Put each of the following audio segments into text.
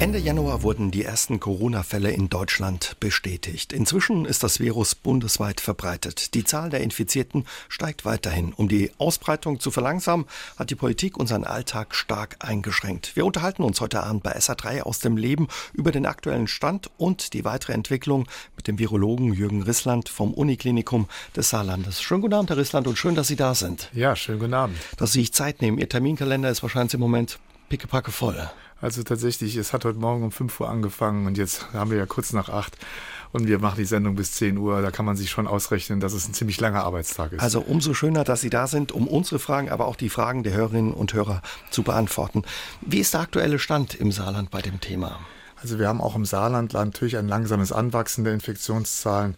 Ende Januar wurden die ersten Corona-Fälle in Deutschland bestätigt. Inzwischen ist das Virus bundesweit verbreitet. Die Zahl der Infizierten steigt weiterhin. Um die Ausbreitung zu verlangsamen, hat die Politik unseren Alltag stark eingeschränkt. Wir unterhalten uns heute Abend bei SA3 aus dem Leben über den aktuellen Stand und die weitere Entwicklung mit dem Virologen Jürgen Rissland vom Uniklinikum des Saarlandes. Schönen guten Abend, Herr Rissland, und schön, dass Sie da sind. Ja, schönen guten Abend. Dass Sie sich Zeit nehmen. Ihr Terminkalender ist wahrscheinlich im Moment pickepacke voll. Also tatsächlich, es hat heute Morgen um 5 Uhr angefangen und jetzt haben wir ja kurz nach 8 und wir machen die Sendung bis 10 Uhr. Da kann man sich schon ausrechnen, dass es ein ziemlich langer Arbeitstag ist. Also umso schöner, dass Sie da sind, um unsere Fragen, aber auch die Fragen der Hörerinnen und Hörer zu beantworten. Wie ist der aktuelle Stand im Saarland bei dem Thema? Also wir haben auch im Saarland natürlich ein langsames Anwachsen der Infektionszahlen.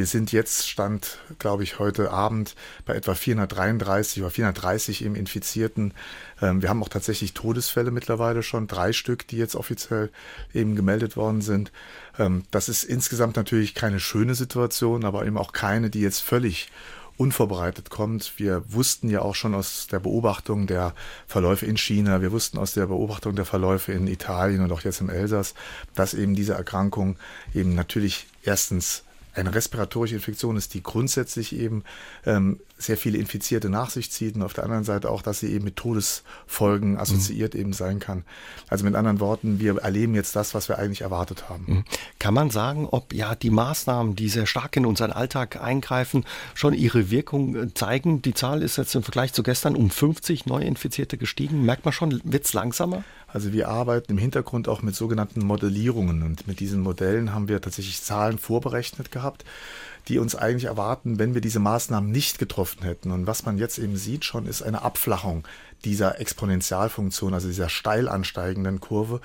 Wir sind jetzt, stand, glaube ich, heute Abend bei etwa 433 oder 430 im Infizierten. Ähm, wir haben auch tatsächlich Todesfälle mittlerweile schon, drei Stück, die jetzt offiziell eben gemeldet worden sind. Ähm, das ist insgesamt natürlich keine schöne Situation, aber eben auch keine, die jetzt völlig unvorbereitet kommt. Wir wussten ja auch schon aus der Beobachtung der Verläufe in China, wir wussten aus der Beobachtung der Verläufe in Italien und auch jetzt im Elsass, dass eben diese Erkrankung eben natürlich erstens eine respiratorische Infektion ist, die grundsätzlich eben ähm, sehr viele Infizierte nach sich zieht und auf der anderen Seite auch, dass sie eben mit Todesfolgen assoziiert mhm. eben sein kann. Also mit anderen Worten, wir erleben jetzt das, was wir eigentlich erwartet haben. Mhm. Kann man sagen, ob ja die Maßnahmen, die sehr stark in unseren Alltag eingreifen, schon ihre Wirkung äh, zeigen? Die Zahl ist jetzt im Vergleich zu gestern um 50 Neuinfizierte gestiegen. Merkt man schon, wird es langsamer? Also wir arbeiten im Hintergrund auch mit sogenannten Modellierungen und mit diesen Modellen haben wir tatsächlich Zahlen vorberechnet gehabt, die uns eigentlich erwarten, wenn wir diese Maßnahmen nicht getroffen hätten. Und was man jetzt eben sieht schon, ist eine Abflachung dieser Exponentialfunktion, also dieser steil ansteigenden Kurve.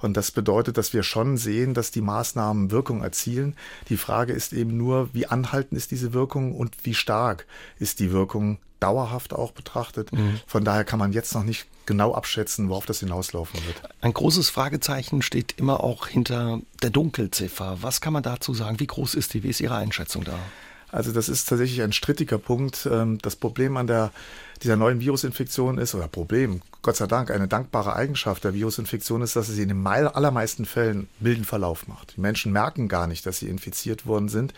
Und das bedeutet, dass wir schon sehen, dass die Maßnahmen Wirkung erzielen. Die Frage ist eben nur, wie anhaltend ist diese Wirkung und wie stark ist die Wirkung dauerhaft auch betrachtet. Mhm. Von daher kann man jetzt noch nicht genau abschätzen, worauf das hinauslaufen wird. Ein großes Fragezeichen steht immer auch hinter der Dunkelziffer. Was kann man dazu sagen? Wie groß ist die? Wie ist Ihre Einschätzung da? Also das ist tatsächlich ein strittiger Punkt. Ähm, das Problem an der, dieser neuen Virusinfektion ist, oder Problem, Gott sei Dank, eine dankbare Eigenschaft der Virusinfektion ist, dass sie in den allermeisten Fällen milden Verlauf macht. Die Menschen merken gar nicht, dass sie infiziert worden sind.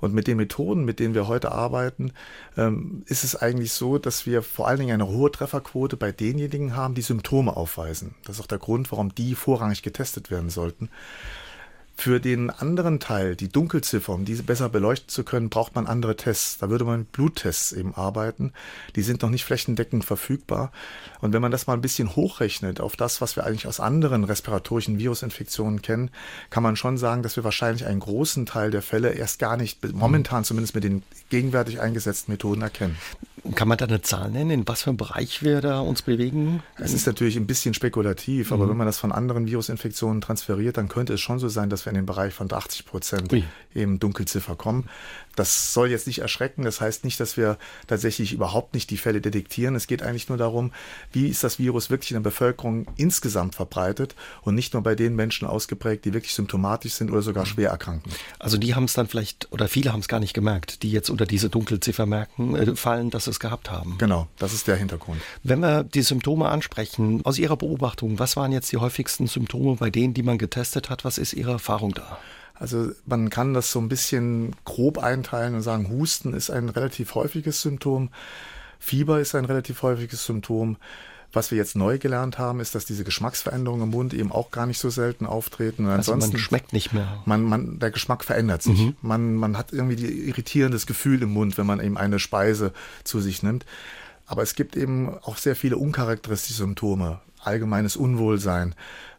Und mit den Methoden, mit denen wir heute arbeiten, ähm, ist es eigentlich so, dass wir vor allen Dingen eine hohe Trefferquote bei denjenigen haben, die Symptome aufweisen. Das ist auch der Grund, warum die vorrangig getestet werden sollten. Für den anderen Teil, die Dunkelziffer, um diese besser beleuchten zu können, braucht man andere Tests. Da würde man mit Bluttests eben arbeiten. Die sind noch nicht flächendeckend verfügbar. Und wenn man das mal ein bisschen hochrechnet auf das, was wir eigentlich aus anderen respiratorischen Virusinfektionen kennen, kann man schon sagen, dass wir wahrscheinlich einen großen Teil der Fälle erst gar nicht, momentan zumindest mit den gegenwärtig eingesetzten Methoden erkennen. Kann man da eine Zahl nennen, in was für einem Bereich wir da uns bewegen? Es ist natürlich ein bisschen spekulativ, aber mhm. wenn man das von anderen Virusinfektionen transferiert, dann könnte es schon so sein, dass wir in den Bereich von 80 Prozent eben Dunkelziffer kommen. Das soll jetzt nicht erschrecken. Das heißt nicht, dass wir tatsächlich überhaupt nicht die Fälle detektieren. Es geht eigentlich nur darum, wie ist das Virus wirklich in der Bevölkerung insgesamt verbreitet und nicht nur bei den Menschen ausgeprägt, die wirklich symptomatisch sind oder sogar schwer erkranken. Also die haben es dann vielleicht, oder viele haben es gar nicht gemerkt, die jetzt unter diese Dunkelziffer merken, äh, fallen, dass sie es gehabt haben. Genau, das ist der Hintergrund. Wenn wir die Symptome ansprechen, aus Ihrer Beobachtung, was waren jetzt die häufigsten Symptome bei denen, die man getestet hat? Was ist Ihre Erfahrung da? Also man kann das so ein bisschen grob einteilen und sagen, Husten ist ein relativ häufiges Symptom, Fieber ist ein relativ häufiges Symptom. Was wir jetzt neu gelernt haben, ist, dass diese Geschmacksveränderungen im Mund eben auch gar nicht so selten auftreten. Und also ansonsten man schmeckt nicht mehr. Man, man, der Geschmack verändert sich. Mhm. Man, man hat irgendwie die irritierendes Gefühl im Mund, wenn man eben eine Speise zu sich nimmt. Aber es gibt eben auch sehr viele uncharakteristische Symptome. Allgemeines Unwohlsein,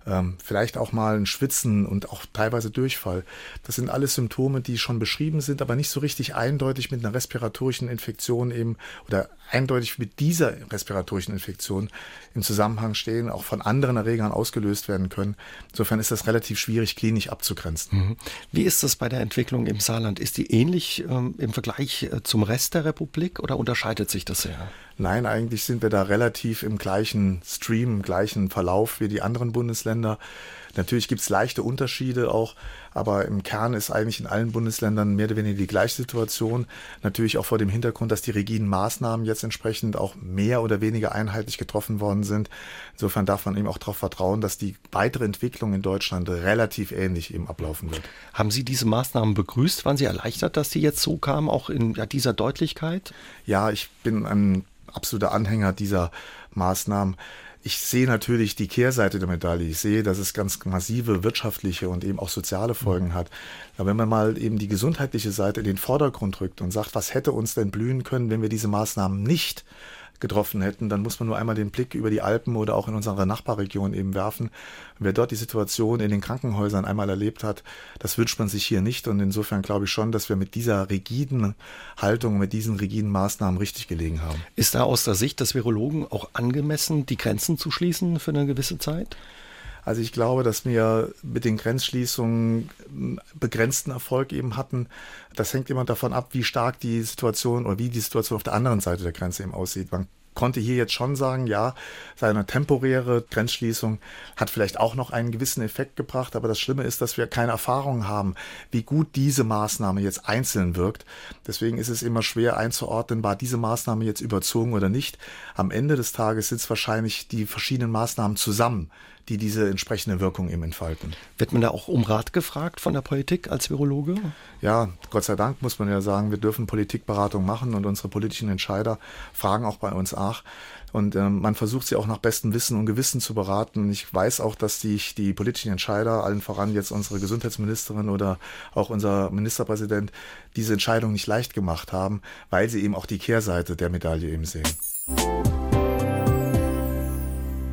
ähm, vielleicht auch mal ein Schwitzen und auch teilweise Durchfall. Das sind alles Symptome, die schon beschrieben sind, aber nicht so richtig eindeutig mit einer respiratorischen Infektion eben oder eindeutig mit dieser respiratorischen Infektion im Zusammenhang stehen, auch von anderen Erregern ausgelöst werden können. Insofern ist das relativ schwierig klinisch abzugrenzen. Mhm. Wie ist das bei der Entwicklung im Saarland? Ist die ähnlich ähm, im Vergleich äh, zum Rest der Republik oder unterscheidet sich das sehr? Nein, eigentlich sind wir da relativ im gleichen Stream, im gleichen Verlauf wie die anderen Bundesländer. Natürlich gibt es leichte Unterschiede auch, aber im Kern ist eigentlich in allen Bundesländern mehr oder weniger die gleiche Situation. Natürlich auch vor dem Hintergrund, dass die rigiden Maßnahmen jetzt entsprechend auch mehr oder weniger einheitlich getroffen worden sind. Insofern darf man eben auch darauf vertrauen, dass die weitere Entwicklung in Deutschland relativ ähnlich eben ablaufen wird. Haben Sie diese Maßnahmen begrüßt? Waren Sie erleichtert, dass die jetzt so kamen, auch in dieser Deutlichkeit? Ja, ich bin ein absoluter Anhänger dieser Maßnahmen. Ich sehe natürlich die Kehrseite der Medaille. Ich sehe, dass es ganz massive wirtschaftliche und eben auch soziale Folgen hat. Aber wenn man mal eben die gesundheitliche Seite in den Vordergrund rückt und sagt, was hätte uns denn blühen können, wenn wir diese Maßnahmen nicht getroffen hätten, dann muss man nur einmal den Blick über die Alpen oder auch in unsere Nachbarregion eben werfen. wer dort die Situation in den Krankenhäusern einmal erlebt hat, das wünscht man sich hier nicht. Und insofern glaube ich schon, dass wir mit dieser rigiden Haltung, mit diesen rigiden Maßnahmen richtig gelegen haben. Ist da aus der Sicht des Virologen auch angemessen, die Grenzen zu schließen für eine gewisse Zeit? Also ich glaube, dass wir mit den Grenzschließungen begrenzten Erfolg eben hatten. Das hängt immer davon ab, wie stark die Situation oder wie die Situation auf der anderen Seite der Grenze eben aussieht. Man konnte hier jetzt schon sagen, ja, seine temporäre Grenzschließung hat vielleicht auch noch einen gewissen Effekt gebracht, aber das Schlimme ist, dass wir keine Erfahrung haben, wie gut diese Maßnahme jetzt einzeln wirkt. Deswegen ist es immer schwer einzuordnen, war diese Maßnahme jetzt überzogen oder nicht. Am Ende des Tages sind es wahrscheinlich die verschiedenen Maßnahmen zusammen, die diese entsprechende Wirkung eben entfalten. Wird man da auch um Rat gefragt von der Politik als Virologe? Ja, Gott sei Dank muss man ja sagen, wir dürfen Politikberatung machen und unsere politischen Entscheider fragen auch bei uns nach. Und ähm, man versucht sie auch nach bestem Wissen und Gewissen zu beraten. Ich weiß auch, dass die, die politischen Entscheider, allen voran jetzt unsere Gesundheitsministerin oder auch unser Ministerpräsident, diese Entscheidung nicht leicht gemacht haben, weil sie eben auch die Kehrseite der Medaille eben sehen.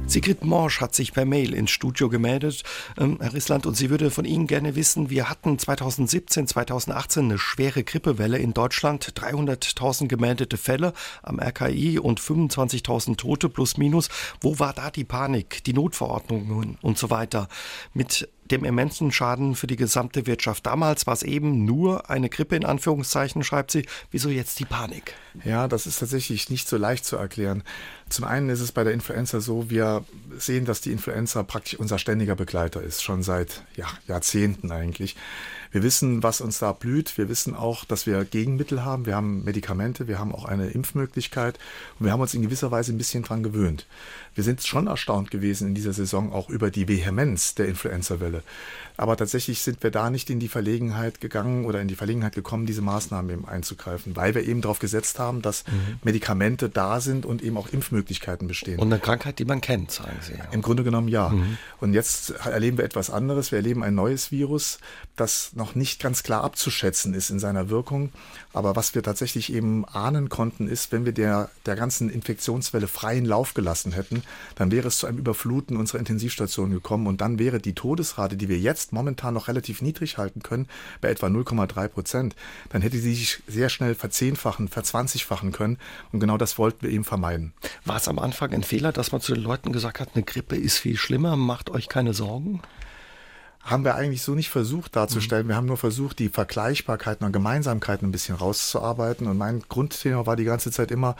Sigrid Morsch hat sich per Mail ins Studio gemeldet, ähm, Herr Rissland, und sie würde von Ihnen gerne wissen, wir hatten 2017, 2018 eine schwere Grippewelle in Deutschland, 300.000 gemeldete Fälle am RKI und 25.000 Tote plus minus. Wo war da die Panik, die Notverordnungen und so weiter? Mit dem immensen Schaden für die gesamte Wirtschaft. Damals war es eben nur eine Grippe in Anführungszeichen, schreibt sie. Wieso jetzt die Panik? Ja, das ist tatsächlich nicht so leicht zu erklären. Zum einen ist es bei der Influenza so, wir sehen, dass die Influenza praktisch unser ständiger Begleiter ist, schon seit ja, Jahrzehnten eigentlich. Wir wissen, was uns da blüht. Wir wissen auch, dass wir Gegenmittel haben. Wir haben Medikamente, wir haben auch eine Impfmöglichkeit und wir haben uns in gewisser Weise ein bisschen dran gewöhnt. Wir sind schon erstaunt gewesen in dieser Saison auch über die Vehemenz der Influenza-Welle. Aber tatsächlich sind wir da nicht in die Verlegenheit gegangen oder in die Verlegenheit gekommen, diese Maßnahmen eben einzugreifen, weil wir eben darauf gesetzt haben, dass mhm. Medikamente da sind und eben auch Impfmöglichkeiten bestehen. Und eine Krankheit, die man kennt, sagen Sie. Im Grunde genommen ja. Mhm. Und jetzt erleben wir etwas anderes. Wir erleben ein neues Virus, das noch nicht ganz klar abzuschätzen ist in seiner Wirkung. Aber was wir tatsächlich eben ahnen konnten, ist, wenn wir der, der ganzen Infektionswelle freien Lauf gelassen hätten, dann wäre es zu einem Überfluten unserer Intensivstationen gekommen und dann wäre die Todesrate, die wir jetzt momentan noch relativ niedrig halten können, bei etwa 0,3 Prozent, dann hätte sie sich sehr schnell verzehnfachen, verzwanzigfachen können und genau das wollten wir eben vermeiden. War es am Anfang ein Fehler, dass man zu den Leuten gesagt hat, eine Grippe ist viel schlimmer, macht euch keine Sorgen? haben wir eigentlich so nicht versucht darzustellen. Mhm. Wir haben nur versucht, die Vergleichbarkeiten und Gemeinsamkeiten ein bisschen rauszuarbeiten. Und mein Grundthema war die ganze Zeit immer,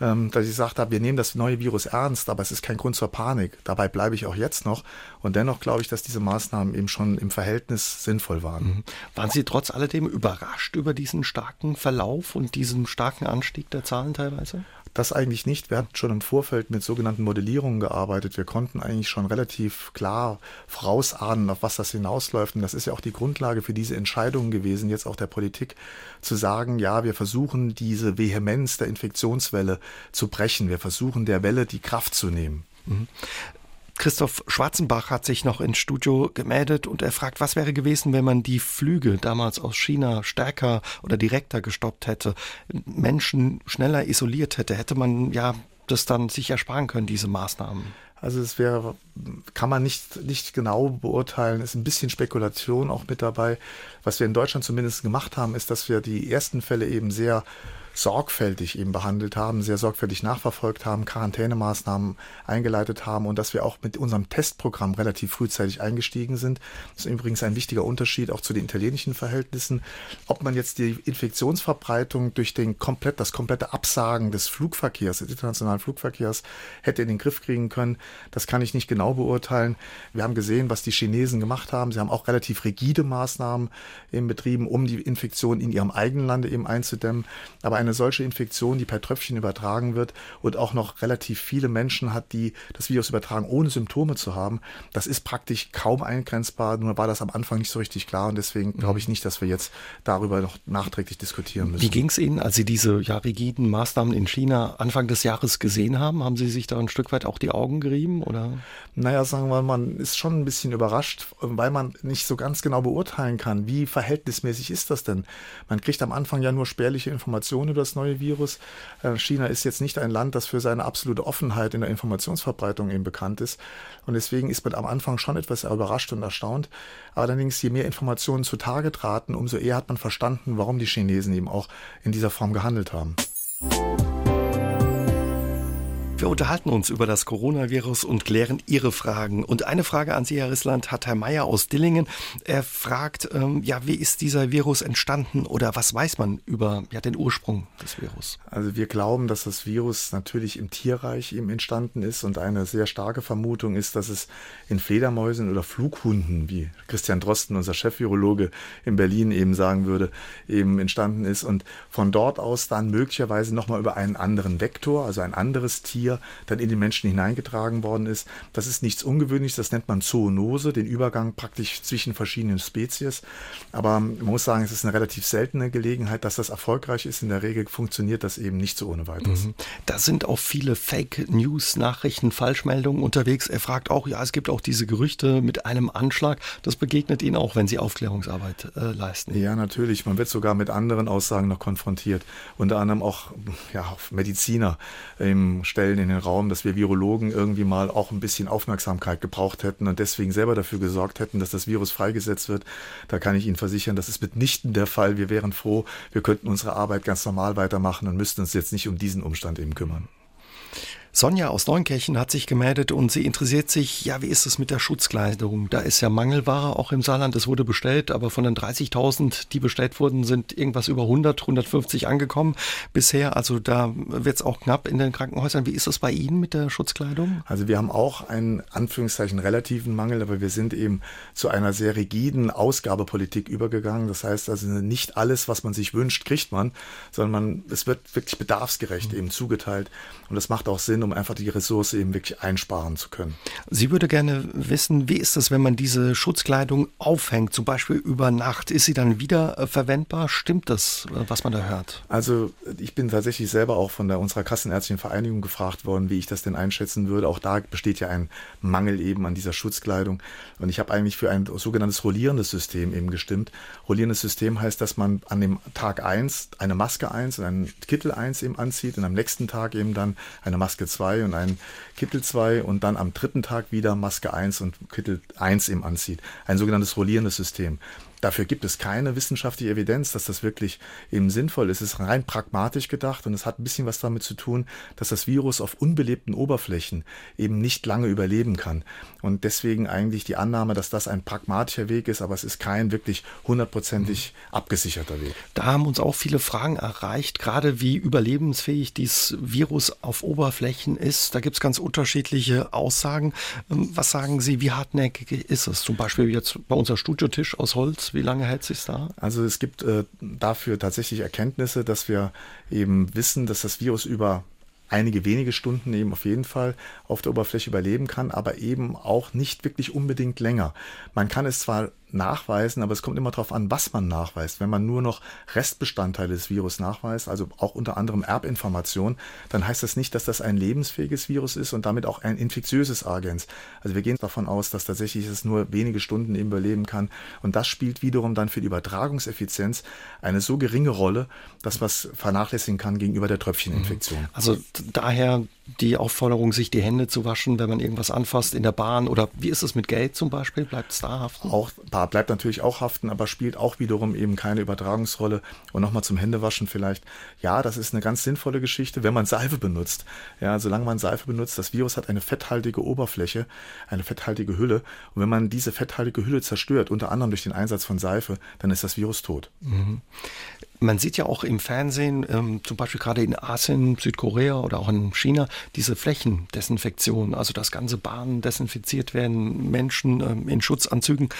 dass ich gesagt habe, wir nehmen das neue Virus ernst, aber es ist kein Grund zur Panik. Dabei bleibe ich auch jetzt noch. Und dennoch glaube ich, dass diese Maßnahmen eben schon im Verhältnis sinnvoll waren. Mhm. Waren Sie trotz alledem überrascht über diesen starken Verlauf und diesen starken Anstieg der Zahlen teilweise? Das eigentlich nicht. Wir hatten schon im Vorfeld mit sogenannten Modellierungen gearbeitet. Wir konnten eigentlich schon relativ klar vorausahnen, auf was das hinausläuft. Und das ist ja auch die Grundlage für diese Entscheidungen gewesen, jetzt auch der Politik, zu sagen, ja, wir versuchen diese Vehemenz der Infektionswelle zu brechen. Wir versuchen der Welle die Kraft zu nehmen. Mhm. Christoph Schwarzenbach hat sich noch ins Studio gemeldet und er fragt, was wäre gewesen, wenn man die Flüge damals aus China stärker oder direkter gestoppt hätte, Menschen schneller isoliert hätte, hätte man ja das dann sich ersparen können, diese Maßnahmen. Also es wäre, kann man nicht, nicht genau beurteilen, ist ein bisschen Spekulation auch mit dabei. Was wir in Deutschland zumindest gemacht haben, ist, dass wir die ersten Fälle eben sehr sorgfältig eben behandelt haben, sehr sorgfältig nachverfolgt haben, Quarantänemaßnahmen eingeleitet haben und dass wir auch mit unserem Testprogramm relativ frühzeitig eingestiegen sind. Das ist übrigens ein wichtiger Unterschied auch zu den italienischen Verhältnissen. Ob man jetzt die Infektionsverbreitung durch den komplett, das komplette Absagen des Flugverkehrs, des internationalen Flugverkehrs hätte in den Griff kriegen können, das kann ich nicht genau beurteilen. Wir haben gesehen, was die Chinesen gemacht haben. Sie haben auch relativ rigide Maßnahmen eben betrieben, um die Infektion in ihrem eigenen Lande eben einzudämmen. Aber eine solche Infektion, die per Tröpfchen übertragen wird und auch noch relativ viele Menschen hat, die das Virus übertragen, ohne Symptome zu haben, das ist praktisch kaum eingrenzbar. Nur war das am Anfang nicht so richtig klar und deswegen glaube ich nicht, dass wir jetzt darüber noch nachträglich diskutieren müssen. Wie ging es Ihnen, als Sie diese ja, rigiden Maßnahmen in China Anfang des Jahres gesehen haben? Haben Sie sich da ein Stück weit auch die Augen gerieben? Oder? Naja, sagen wir mal, man ist schon ein bisschen überrascht, weil man nicht so ganz genau beurteilen kann, wie verhältnismäßig ist das denn? Man kriegt am Anfang ja nur spärliche Informationen über das neue Virus. Äh, China ist jetzt nicht ein Land, das für seine absolute Offenheit in der Informationsverbreitung eben bekannt ist. Und deswegen ist man am Anfang schon etwas überrascht und erstaunt. Allerdings, je mehr Informationen zutage traten, umso eher hat man verstanden, warum die Chinesen eben auch in dieser Form gehandelt haben. Wir unterhalten uns über das Coronavirus und klären Ihre Fragen. Und eine Frage an Sie, Herr Rissland, hat Herr Mayer aus Dillingen. Er fragt, ähm, ja, wie ist dieser Virus entstanden oder was weiß man über ja, den Ursprung des Virus? Also wir glauben, dass das Virus natürlich im Tierreich eben entstanden ist und eine sehr starke Vermutung ist, dass es in Fledermäusen oder Flughunden, wie Christian Drosten, unser Chefvirologe in Berlin eben sagen würde, eben entstanden ist und von dort aus dann möglicherweise nochmal über einen anderen Vektor, also ein anderes Tier, Tier dann in den Menschen hineingetragen worden ist. Das ist nichts Ungewöhnliches, das nennt man Zoonose, den Übergang praktisch zwischen verschiedenen Spezies. Aber man muss sagen, es ist eine relativ seltene Gelegenheit, dass das erfolgreich ist. In der Regel funktioniert das eben nicht so ohne weiteres. Mhm. Da sind auch viele Fake News, Nachrichten, Falschmeldungen unterwegs. Er fragt auch, ja, es gibt auch diese Gerüchte mit einem Anschlag. Das begegnet Ihnen auch, wenn Sie Aufklärungsarbeit äh, leisten. Ja, natürlich. Man wird sogar mit anderen Aussagen noch konfrontiert. Unter anderem auch ja, Mediziner ähm, stellen in den Raum, dass wir Virologen irgendwie mal auch ein bisschen Aufmerksamkeit gebraucht hätten und deswegen selber dafür gesorgt hätten, dass das Virus freigesetzt wird. Da kann ich Ihnen versichern, das ist mitnichten der Fall. Wir wären froh, wir könnten unsere Arbeit ganz normal weitermachen und müssten uns jetzt nicht um diesen Umstand eben kümmern. Sonja aus Neunkirchen hat sich gemeldet und sie interessiert sich, ja, wie ist es mit der Schutzkleidung? Da ist ja Mangelware auch im Saarland. Es wurde bestellt, aber von den 30.000, die bestellt wurden, sind irgendwas über 100, 150 angekommen bisher. Also da wird es auch knapp in den Krankenhäusern. Wie ist es bei Ihnen mit der Schutzkleidung? Also wir haben auch einen Anführungszeichen relativen Mangel, aber wir sind eben zu einer sehr rigiden Ausgabepolitik übergegangen. Das heißt also nicht alles, was man sich wünscht, kriegt man, sondern man, es wird wirklich bedarfsgerecht mhm. eben zugeteilt. Und das macht auch Sinn, um einfach die Ressource eben wirklich einsparen zu können. Sie würde gerne wissen, wie ist es, wenn man diese Schutzkleidung aufhängt, zum Beispiel über Nacht? Ist sie dann wieder äh, verwendbar? Stimmt das, äh, was man da hört? Also ich bin tatsächlich selber auch von der, unserer Kassenärztlichen Vereinigung gefragt worden, wie ich das denn einschätzen würde. Auch da besteht ja ein Mangel eben an dieser Schutzkleidung. Und ich habe eigentlich für ein sogenanntes rollierendes System eben gestimmt. Rollierendes System heißt, dass man an dem Tag 1 eine Maske 1 und einen Kittel 1 eben anzieht und am nächsten Tag eben dann eine Maske 2 und einen Kittel 2 und dann am dritten Tag wieder Maske 1 und Kittel 1 eben anzieht. Ein sogenanntes rollierendes System. Dafür gibt es keine wissenschaftliche Evidenz, dass das wirklich eben sinnvoll ist. Es ist rein pragmatisch gedacht und es hat ein bisschen was damit zu tun, dass das Virus auf unbelebten Oberflächen eben nicht lange überleben kann. Und deswegen eigentlich die Annahme, dass das ein pragmatischer Weg ist, aber es ist kein wirklich hundertprozentig mhm. abgesicherter Weg. Da haben uns auch viele Fragen erreicht, gerade wie überlebensfähig dieses Virus auf Oberflächen ist. Da gibt es ganz unterschiedliche Aussagen. Ähm, was sagen Sie, wie hartnäckig ist es? Zum Beispiel jetzt bei unser Studiotisch aus Holz wie lange hält sich da? Also es gibt äh, dafür tatsächlich Erkenntnisse, dass wir eben wissen, dass das Virus über einige wenige Stunden eben auf jeden Fall auf der Oberfläche überleben kann, aber eben auch nicht wirklich unbedingt länger. Man kann es zwar nachweisen, aber es kommt immer darauf an, was man nachweist. Wenn man nur noch Restbestandteile des Virus nachweist, also auch unter anderem Erbinformation, dann heißt das nicht, dass das ein lebensfähiges Virus ist und damit auch ein infektiöses Agens. Also wir gehen davon aus, dass tatsächlich es nur wenige Stunden eben überleben kann. Und das spielt wiederum dann für die Übertragungseffizienz eine so geringe Rolle, dass man es vernachlässigen kann gegenüber der Tröpfcheninfektion. Mhm. Also daher die Aufforderung, sich die Hände zu waschen, wenn man irgendwas anfasst in der Bahn oder wie ist es mit Geld zum Beispiel? Bleibt es da haften? Auch bleibt natürlich auch haften, aber spielt auch wiederum eben keine Übertragungsrolle. Und nochmal zum Händewaschen vielleicht. Ja, das ist eine ganz sinnvolle Geschichte, wenn man Seife benutzt. Ja, solange man Seife benutzt, das Virus hat eine fetthaltige Oberfläche, eine fetthaltige Hülle. Und wenn man diese fetthaltige Hülle zerstört, unter anderem durch den Einsatz von Seife, dann ist das Virus tot. Mhm. Man sieht ja auch im Fernsehen, ähm, zum Beispiel gerade in Asien, Südkorea oder auch in China, diese Flächendesinfektion, also dass ganze Bahnen desinfiziert werden, Menschen ähm, in Schutzanzügen.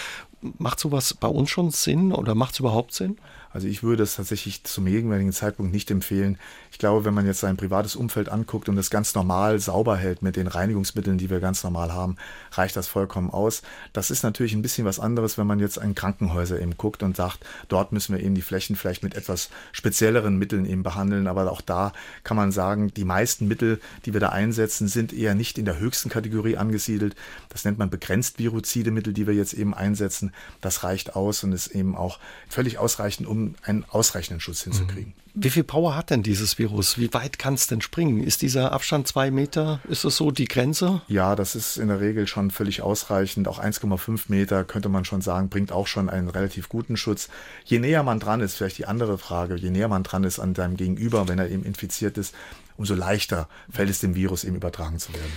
Macht sowas bei uns schon Sinn oder macht es überhaupt Sinn? Also ich würde es tatsächlich zum gegenwärtigen Zeitpunkt nicht empfehlen. Ich glaube, wenn man jetzt sein privates Umfeld anguckt und es ganz normal sauber hält mit den Reinigungsmitteln, die wir ganz normal haben, reicht das vollkommen aus. Das ist natürlich ein bisschen was anderes, wenn man jetzt an Krankenhäuser eben guckt und sagt, dort müssen wir eben die Flächen vielleicht mit etwas spezielleren Mitteln eben behandeln. Aber auch da kann man sagen, die meisten Mittel, die wir da einsetzen, sind eher nicht in der höchsten Kategorie angesiedelt. Das nennt man begrenzt viruzide Mittel, die wir jetzt eben einsetzen. Das reicht aus und ist eben auch völlig ausreichend, um einen ausreichenden Schutz hinzukriegen. Mhm. Wie viel Power hat denn dieses Virus? Wie weit kann es denn springen? Ist dieser Abstand zwei Meter? Ist das so die Grenze? Ja, das ist in der Regel schon völlig ausreichend. Auch 1,5 Meter könnte man schon sagen, bringt auch schon einen relativ guten Schutz. Je näher man dran ist, vielleicht die andere Frage, je näher man dran ist an deinem Gegenüber, wenn er eben infiziert ist, umso leichter fällt es dem Virus eben übertragen zu werden.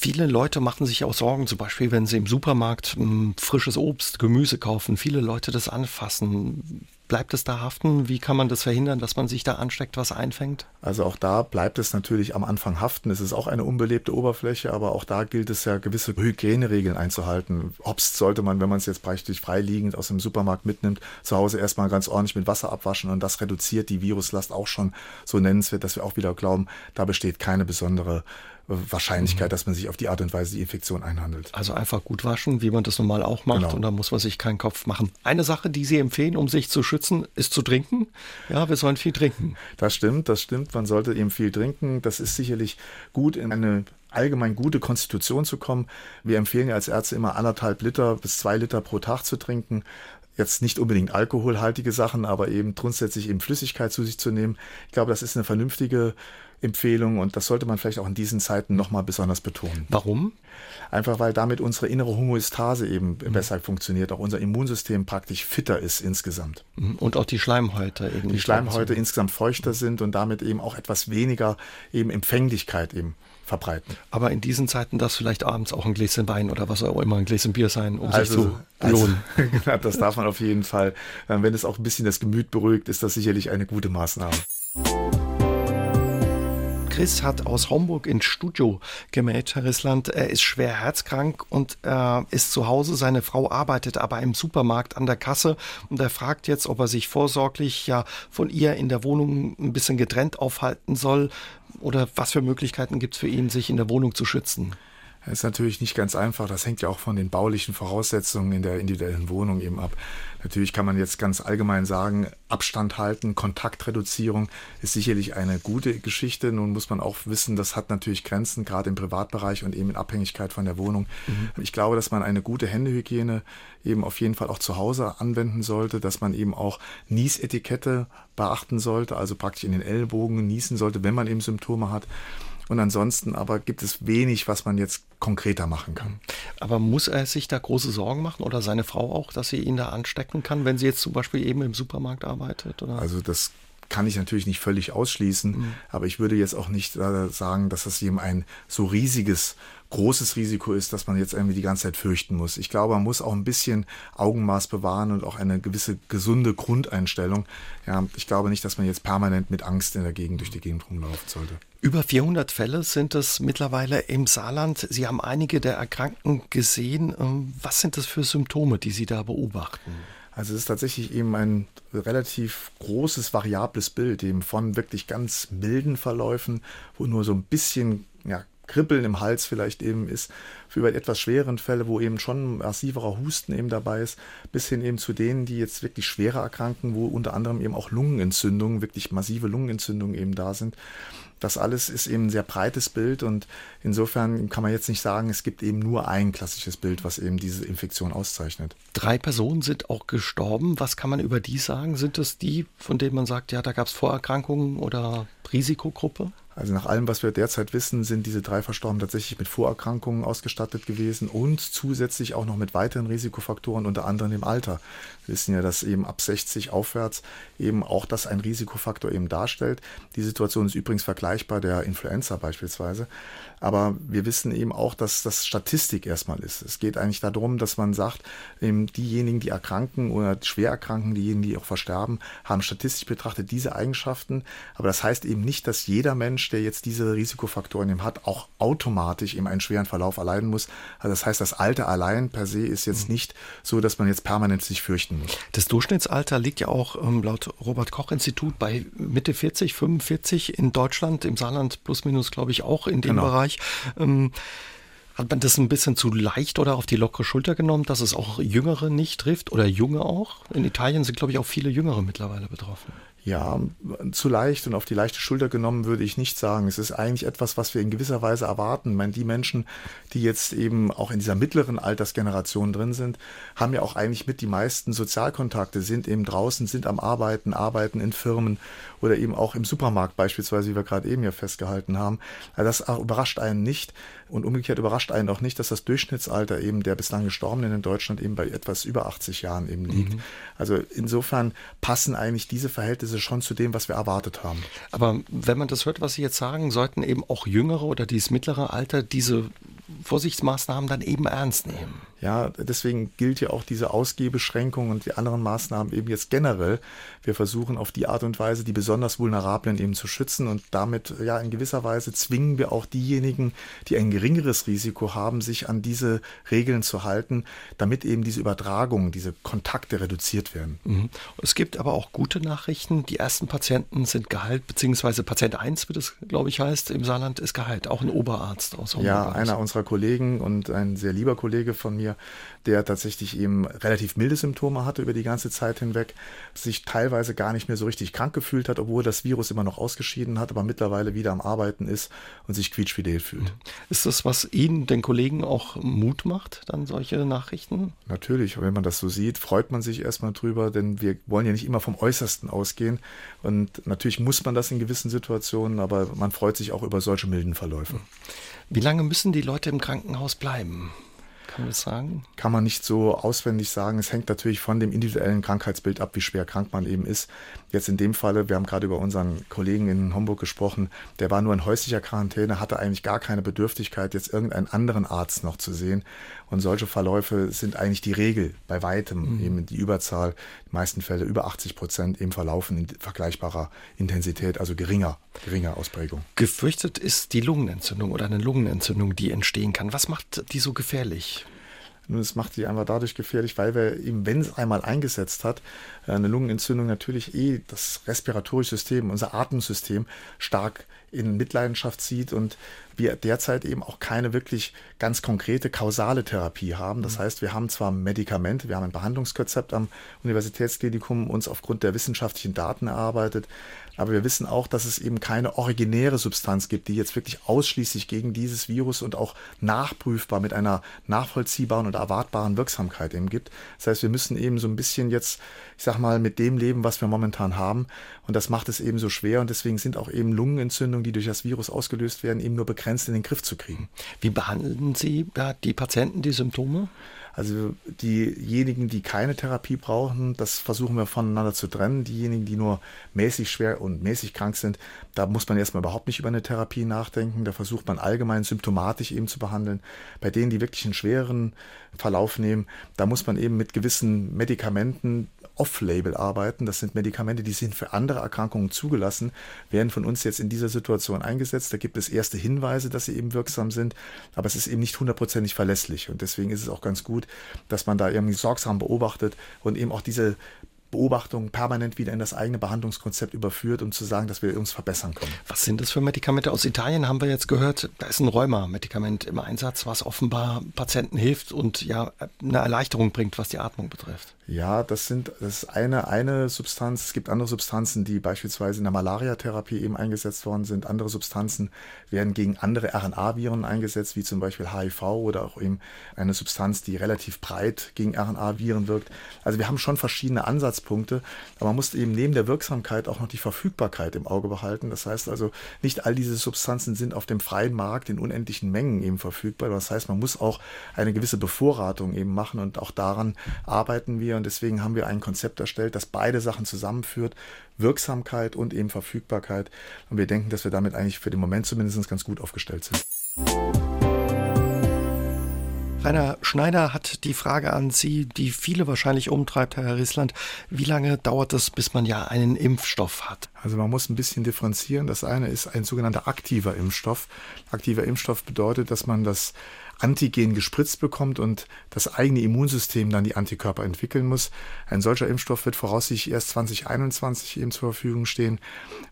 Viele Leute machen sich auch Sorgen, zum Beispiel, wenn sie im Supermarkt m, frisches Obst, Gemüse kaufen, viele Leute das anfassen. Bleibt es da haften? Wie kann man das verhindern, dass man sich da ansteckt, was einfängt? Also auch da bleibt es natürlich am Anfang haften. Es ist auch eine unbelebte Oberfläche, aber auch da gilt es ja gewisse Hygieneregeln einzuhalten. Obst sollte man, wenn man es jetzt praktisch freiliegend aus dem Supermarkt mitnimmt, zu Hause erstmal ganz ordentlich mit Wasser abwaschen und das reduziert die Viruslast auch schon so nennenswert, dass wir auch wieder glauben, da besteht keine besondere Wahrscheinlichkeit, mhm. dass man sich auf die Art und Weise die Infektion einhandelt. Also einfach gut waschen, wie man das normal auch macht genau. und da muss man sich keinen Kopf machen. Eine Sache, die Sie empfehlen, um sich zu schützen, ist zu trinken. Ja, wir sollen viel trinken. Das stimmt, das stimmt. Man sollte eben viel trinken. Das ist sicherlich gut in eine allgemein gute Konstitution zu kommen. Wir empfehlen ja als Ärzte immer anderthalb Liter bis zwei Liter pro Tag zu trinken jetzt nicht unbedingt alkoholhaltige Sachen, aber eben grundsätzlich eben Flüssigkeit zu sich zu nehmen. Ich glaube, das ist eine vernünftige Empfehlung und das sollte man vielleicht auch in diesen Zeiten nochmal besonders betonen. Warum? Einfach weil damit unsere innere Homöostase eben mhm. besser funktioniert, auch unser Immunsystem praktisch fitter ist insgesamt. Mhm. Und auch die Schleimhäute eben. Die Schleimhäute insgesamt feuchter sind und damit eben auch etwas weniger eben Empfänglichkeit eben verbreiten. Aber in diesen Zeiten darf es vielleicht abends auch ein Gläschen Wein oder was auch immer, ein Gläschen Bier sein, um also, sich zu belohnen. Also, das darf man auf jeden Fall. Wenn es auch ein bisschen das Gemüt beruhigt, ist das sicherlich eine gute Maßnahme. Chris hat aus Homburg ins Studio gemeldet, Herr Rissland. Er ist schwer herzkrank und er ist zu Hause. Seine Frau arbeitet aber im Supermarkt an der Kasse und er fragt jetzt, ob er sich vorsorglich ja von ihr in der Wohnung ein bisschen getrennt aufhalten soll oder was für Möglichkeiten gibt es für ihn, sich in der Wohnung zu schützen. Das ist natürlich nicht ganz einfach. Das hängt ja auch von den baulichen Voraussetzungen in der individuellen Wohnung eben ab. Natürlich kann man jetzt ganz allgemein sagen, Abstand halten, Kontaktreduzierung ist sicherlich eine gute Geschichte. Nun muss man auch wissen, das hat natürlich Grenzen, gerade im Privatbereich und eben in Abhängigkeit von der Wohnung. Mhm. Ich glaube, dass man eine gute Händehygiene eben auf jeden Fall auch zu Hause anwenden sollte, dass man eben auch Niesetikette beachten sollte, also praktisch in den Ellbogen niesen sollte, wenn man eben Symptome hat. Und ansonsten aber gibt es wenig, was man jetzt konkreter machen kann. Aber muss er sich da große Sorgen machen oder seine Frau auch, dass sie ihn da anstecken kann, wenn sie jetzt zum Beispiel eben im Supermarkt arbeitet? Oder? Also das kann ich natürlich nicht völlig ausschließen, mhm. aber ich würde jetzt auch nicht äh, sagen, dass das eben ein so riesiges großes Risiko ist, dass man jetzt irgendwie die ganze Zeit fürchten muss. Ich glaube, man muss auch ein bisschen Augenmaß bewahren und auch eine gewisse gesunde Grundeinstellung. Ja, ich glaube nicht, dass man jetzt permanent mit Angst in der Gegend durch die Gegend rumlaufen sollte. Über 400 Fälle sind es mittlerweile im Saarland. Sie haben einige der Erkrankten gesehen. Ähm, was sind das für Symptome, die Sie da beobachten? Also es ist tatsächlich eben ein relativ großes, variables Bild, eben von wirklich ganz milden Verläufen, wo nur so ein bisschen ja, Kribbeln im Hals vielleicht eben ist, für etwas schweren Fälle, wo eben schon massiverer Husten eben dabei ist, bis hin eben zu denen, die jetzt wirklich schwerer erkranken, wo unter anderem eben auch Lungenentzündungen, wirklich massive Lungenentzündungen eben da sind. Das alles ist eben ein sehr breites Bild und insofern kann man jetzt nicht sagen, es gibt eben nur ein klassisches Bild, was eben diese Infektion auszeichnet. Drei Personen sind auch gestorben. Was kann man über die sagen? Sind es die, von denen man sagt, ja, da gab es Vorerkrankungen oder Risikogruppe? Also nach allem, was wir derzeit wissen, sind diese drei Verstorbenen tatsächlich mit Vorerkrankungen ausgestattet gewesen und zusätzlich auch noch mit weiteren Risikofaktoren, unter anderem im Alter. Wir wissen ja, dass eben ab 60 aufwärts eben auch das ein Risikofaktor eben darstellt. Die Situation ist übrigens vergleichbar der Influenza beispielsweise. Aber wir wissen eben auch, dass das Statistik erstmal ist. Es geht eigentlich darum, dass man sagt, eben diejenigen, die erkranken oder schwer erkranken, diejenigen, die auch versterben, haben statistisch betrachtet diese Eigenschaften. Aber das heißt eben nicht, dass jeder Mensch, der jetzt diese Risikofaktoren eben hat, auch automatisch eben einen schweren Verlauf erleiden muss. Also das heißt, das Alter allein per se ist jetzt nicht so, dass man jetzt permanent sich fürchten muss. Das Durchschnittsalter liegt ja auch ähm, laut Robert Koch Institut bei Mitte 40, 45 in Deutschland, im Saarland plus minus, glaube ich, auch in dem genau. Bereich. Ähm, hat man das ein bisschen zu leicht oder auf die lockere Schulter genommen, dass es auch Jüngere nicht trifft oder Junge auch? In Italien sind, glaube ich, auch viele Jüngere mittlerweile betroffen. Ja, zu leicht und auf die leichte Schulter genommen würde ich nicht sagen. Es ist eigentlich etwas, was wir in gewisser Weise erwarten. Ich meine, die Menschen, die jetzt eben auch in dieser mittleren Altersgeneration drin sind, haben ja auch eigentlich mit die meisten Sozialkontakte, sind eben draußen, sind am Arbeiten, arbeiten in Firmen oder eben auch im Supermarkt beispielsweise, wie wir gerade eben ja festgehalten haben. Also das überrascht einen nicht. Und umgekehrt überrascht einen auch nicht, dass das Durchschnittsalter eben der bislang Gestorbenen in Deutschland eben bei etwas über 80 Jahren eben liegt. Mhm. Also insofern passen eigentlich diese Verhältnisse schon zu dem, was wir erwartet haben. Aber wenn man das hört, was Sie jetzt sagen, sollten eben auch Jüngere oder dieses mittlere Alter diese Vorsichtsmaßnahmen dann eben ernst nehmen. Ja, deswegen gilt ja auch diese Ausgehbeschränkung und die anderen Maßnahmen eben jetzt generell. Wir versuchen auf die Art und Weise die besonders Vulnerablen eben zu schützen und damit ja in gewisser Weise zwingen wir auch diejenigen, die ein geringeres Risiko haben, sich an diese Regeln zu halten, damit eben diese Übertragungen, diese Kontakte reduziert werden. Mhm. Es gibt aber auch gute Nachrichten. Die ersten Patienten sind geheilt, beziehungsweise Patient 1, wie das glaube ich heißt, im Saarland ist geheilt. Auch ein Oberarzt aus Homburg. Ja, einer unserer Kollegen und ein sehr lieber Kollege von mir, der tatsächlich eben relativ milde Symptome hatte über die ganze Zeit hinweg, sich teilweise gar nicht mehr so richtig krank gefühlt hat, obwohl das Virus immer noch ausgeschieden hat, aber mittlerweile wieder am Arbeiten ist und sich quietschfidel fühlt. Mhm. Ist das, was Ihnen, den Kollegen, auch Mut macht, dann solche Nachrichten? Natürlich, wenn man das so sieht, freut man sich erstmal drüber, denn wir wollen ja nicht immer vom Äußersten ausgehen und natürlich muss man das in gewissen Situationen, aber man freut sich auch über solche milden Verläufe. Wie lange müssen die Leute im Krankenhaus bleiben? Kann man sagen? Kann man nicht so auswendig sagen. Es hängt natürlich von dem individuellen Krankheitsbild ab, wie schwer krank man eben ist. Jetzt in dem Falle, wir haben gerade über unseren Kollegen in Homburg gesprochen, der war nur in häuslicher Quarantäne, hatte eigentlich gar keine Bedürftigkeit, jetzt irgendeinen anderen Arzt noch zu sehen. Und solche Verläufe sind eigentlich die Regel bei weitem, mhm. eben die Überzahl, die meisten Fälle über 80 Prozent eben verlaufen in vergleichbarer Intensität, also geringer, geringer Ausprägung. Gefürchtet ist die Lungenentzündung oder eine Lungenentzündung, die entstehen kann. Was macht die so gefährlich? Nun, es macht sie einfach dadurch gefährlich, weil wir eben, wenn es einmal eingesetzt hat, eine Lungenentzündung natürlich eh das respiratorische System, unser Atemsystem stark in Mitleidenschaft zieht und wir derzeit eben auch keine wirklich ganz konkrete kausale Therapie haben. Das mhm. heißt, wir haben zwar Medikamente, wir haben ein Behandlungskonzept am Universitätsklinikum uns aufgrund der wissenschaftlichen Daten erarbeitet, aber wir wissen auch, dass es eben keine originäre Substanz gibt, die jetzt wirklich ausschließlich gegen dieses Virus und auch nachprüfbar mit einer nachvollziehbaren und erwartbaren Wirksamkeit eben gibt. Das heißt, wir müssen eben so ein bisschen jetzt, ich sag mal, mit dem leben, was wir momentan haben. Und das macht es eben so schwer. Und deswegen sind auch eben Lungenentzündungen, die durch das Virus ausgelöst werden, eben nur begrenzt in den Griff zu kriegen. Wie behandeln Sie ja, die Patienten die Symptome? Also diejenigen, die keine Therapie brauchen, das versuchen wir voneinander zu trennen. Diejenigen, die nur mäßig schwer und mäßig krank sind, da muss man erstmal überhaupt nicht über eine Therapie nachdenken. Da versucht man allgemein symptomatisch eben zu behandeln. Bei denen, die wirklich einen schweren Verlauf nehmen, da muss man eben mit gewissen Medikamenten off-label arbeiten. Das sind Medikamente, die sind für andere Erkrankungen zugelassen, werden von uns jetzt in dieser Situation eingesetzt. Da gibt es erste Hinweise, dass sie eben wirksam sind, aber es ist eben nicht hundertprozentig verlässlich. Und deswegen ist es auch ganz gut, dass man da irgendwie sorgsam beobachtet und eben auch diese Beobachtungen permanent wieder in das eigene Behandlungskonzept überführt, um zu sagen, dass wir uns verbessern können. Was sind das für Medikamente? Aus Italien haben wir jetzt gehört, da ist ein Rheuma-Medikament im Einsatz, was offenbar Patienten hilft und ja eine Erleichterung bringt, was die Atmung betrifft. Ja, das sind das ist eine, eine Substanz. Es gibt andere Substanzen, die beispielsweise in der Malariatherapie eben eingesetzt worden sind. Andere Substanzen werden gegen andere RNA-Viren eingesetzt, wie zum Beispiel HIV oder auch eben eine Substanz, die relativ breit gegen RNA-Viren wirkt. Also wir haben schon verschiedene Ansatzpunkte, aber man muss eben neben der Wirksamkeit auch noch die Verfügbarkeit im Auge behalten. Das heißt also, nicht all diese Substanzen sind auf dem freien Markt in unendlichen Mengen eben verfügbar. Das heißt, man muss auch eine gewisse Bevorratung eben machen und auch daran arbeiten wir und deswegen haben wir ein Konzept erstellt, das beide Sachen zusammenführt, Wirksamkeit und eben Verfügbarkeit. Und wir denken, dass wir damit eigentlich für den Moment zumindest ganz gut aufgestellt sind. Rainer Schneider hat die Frage an Sie, die viele wahrscheinlich umtreibt, Herr Riesland. Wie lange dauert es, bis man ja einen Impfstoff hat? Also man muss ein bisschen differenzieren. Das eine ist ein sogenannter aktiver Impfstoff. Aktiver Impfstoff bedeutet, dass man das Antigen gespritzt bekommt und das eigene Immunsystem dann die Antikörper entwickeln muss. Ein solcher Impfstoff wird voraussichtlich erst 2021 eben zur Verfügung stehen.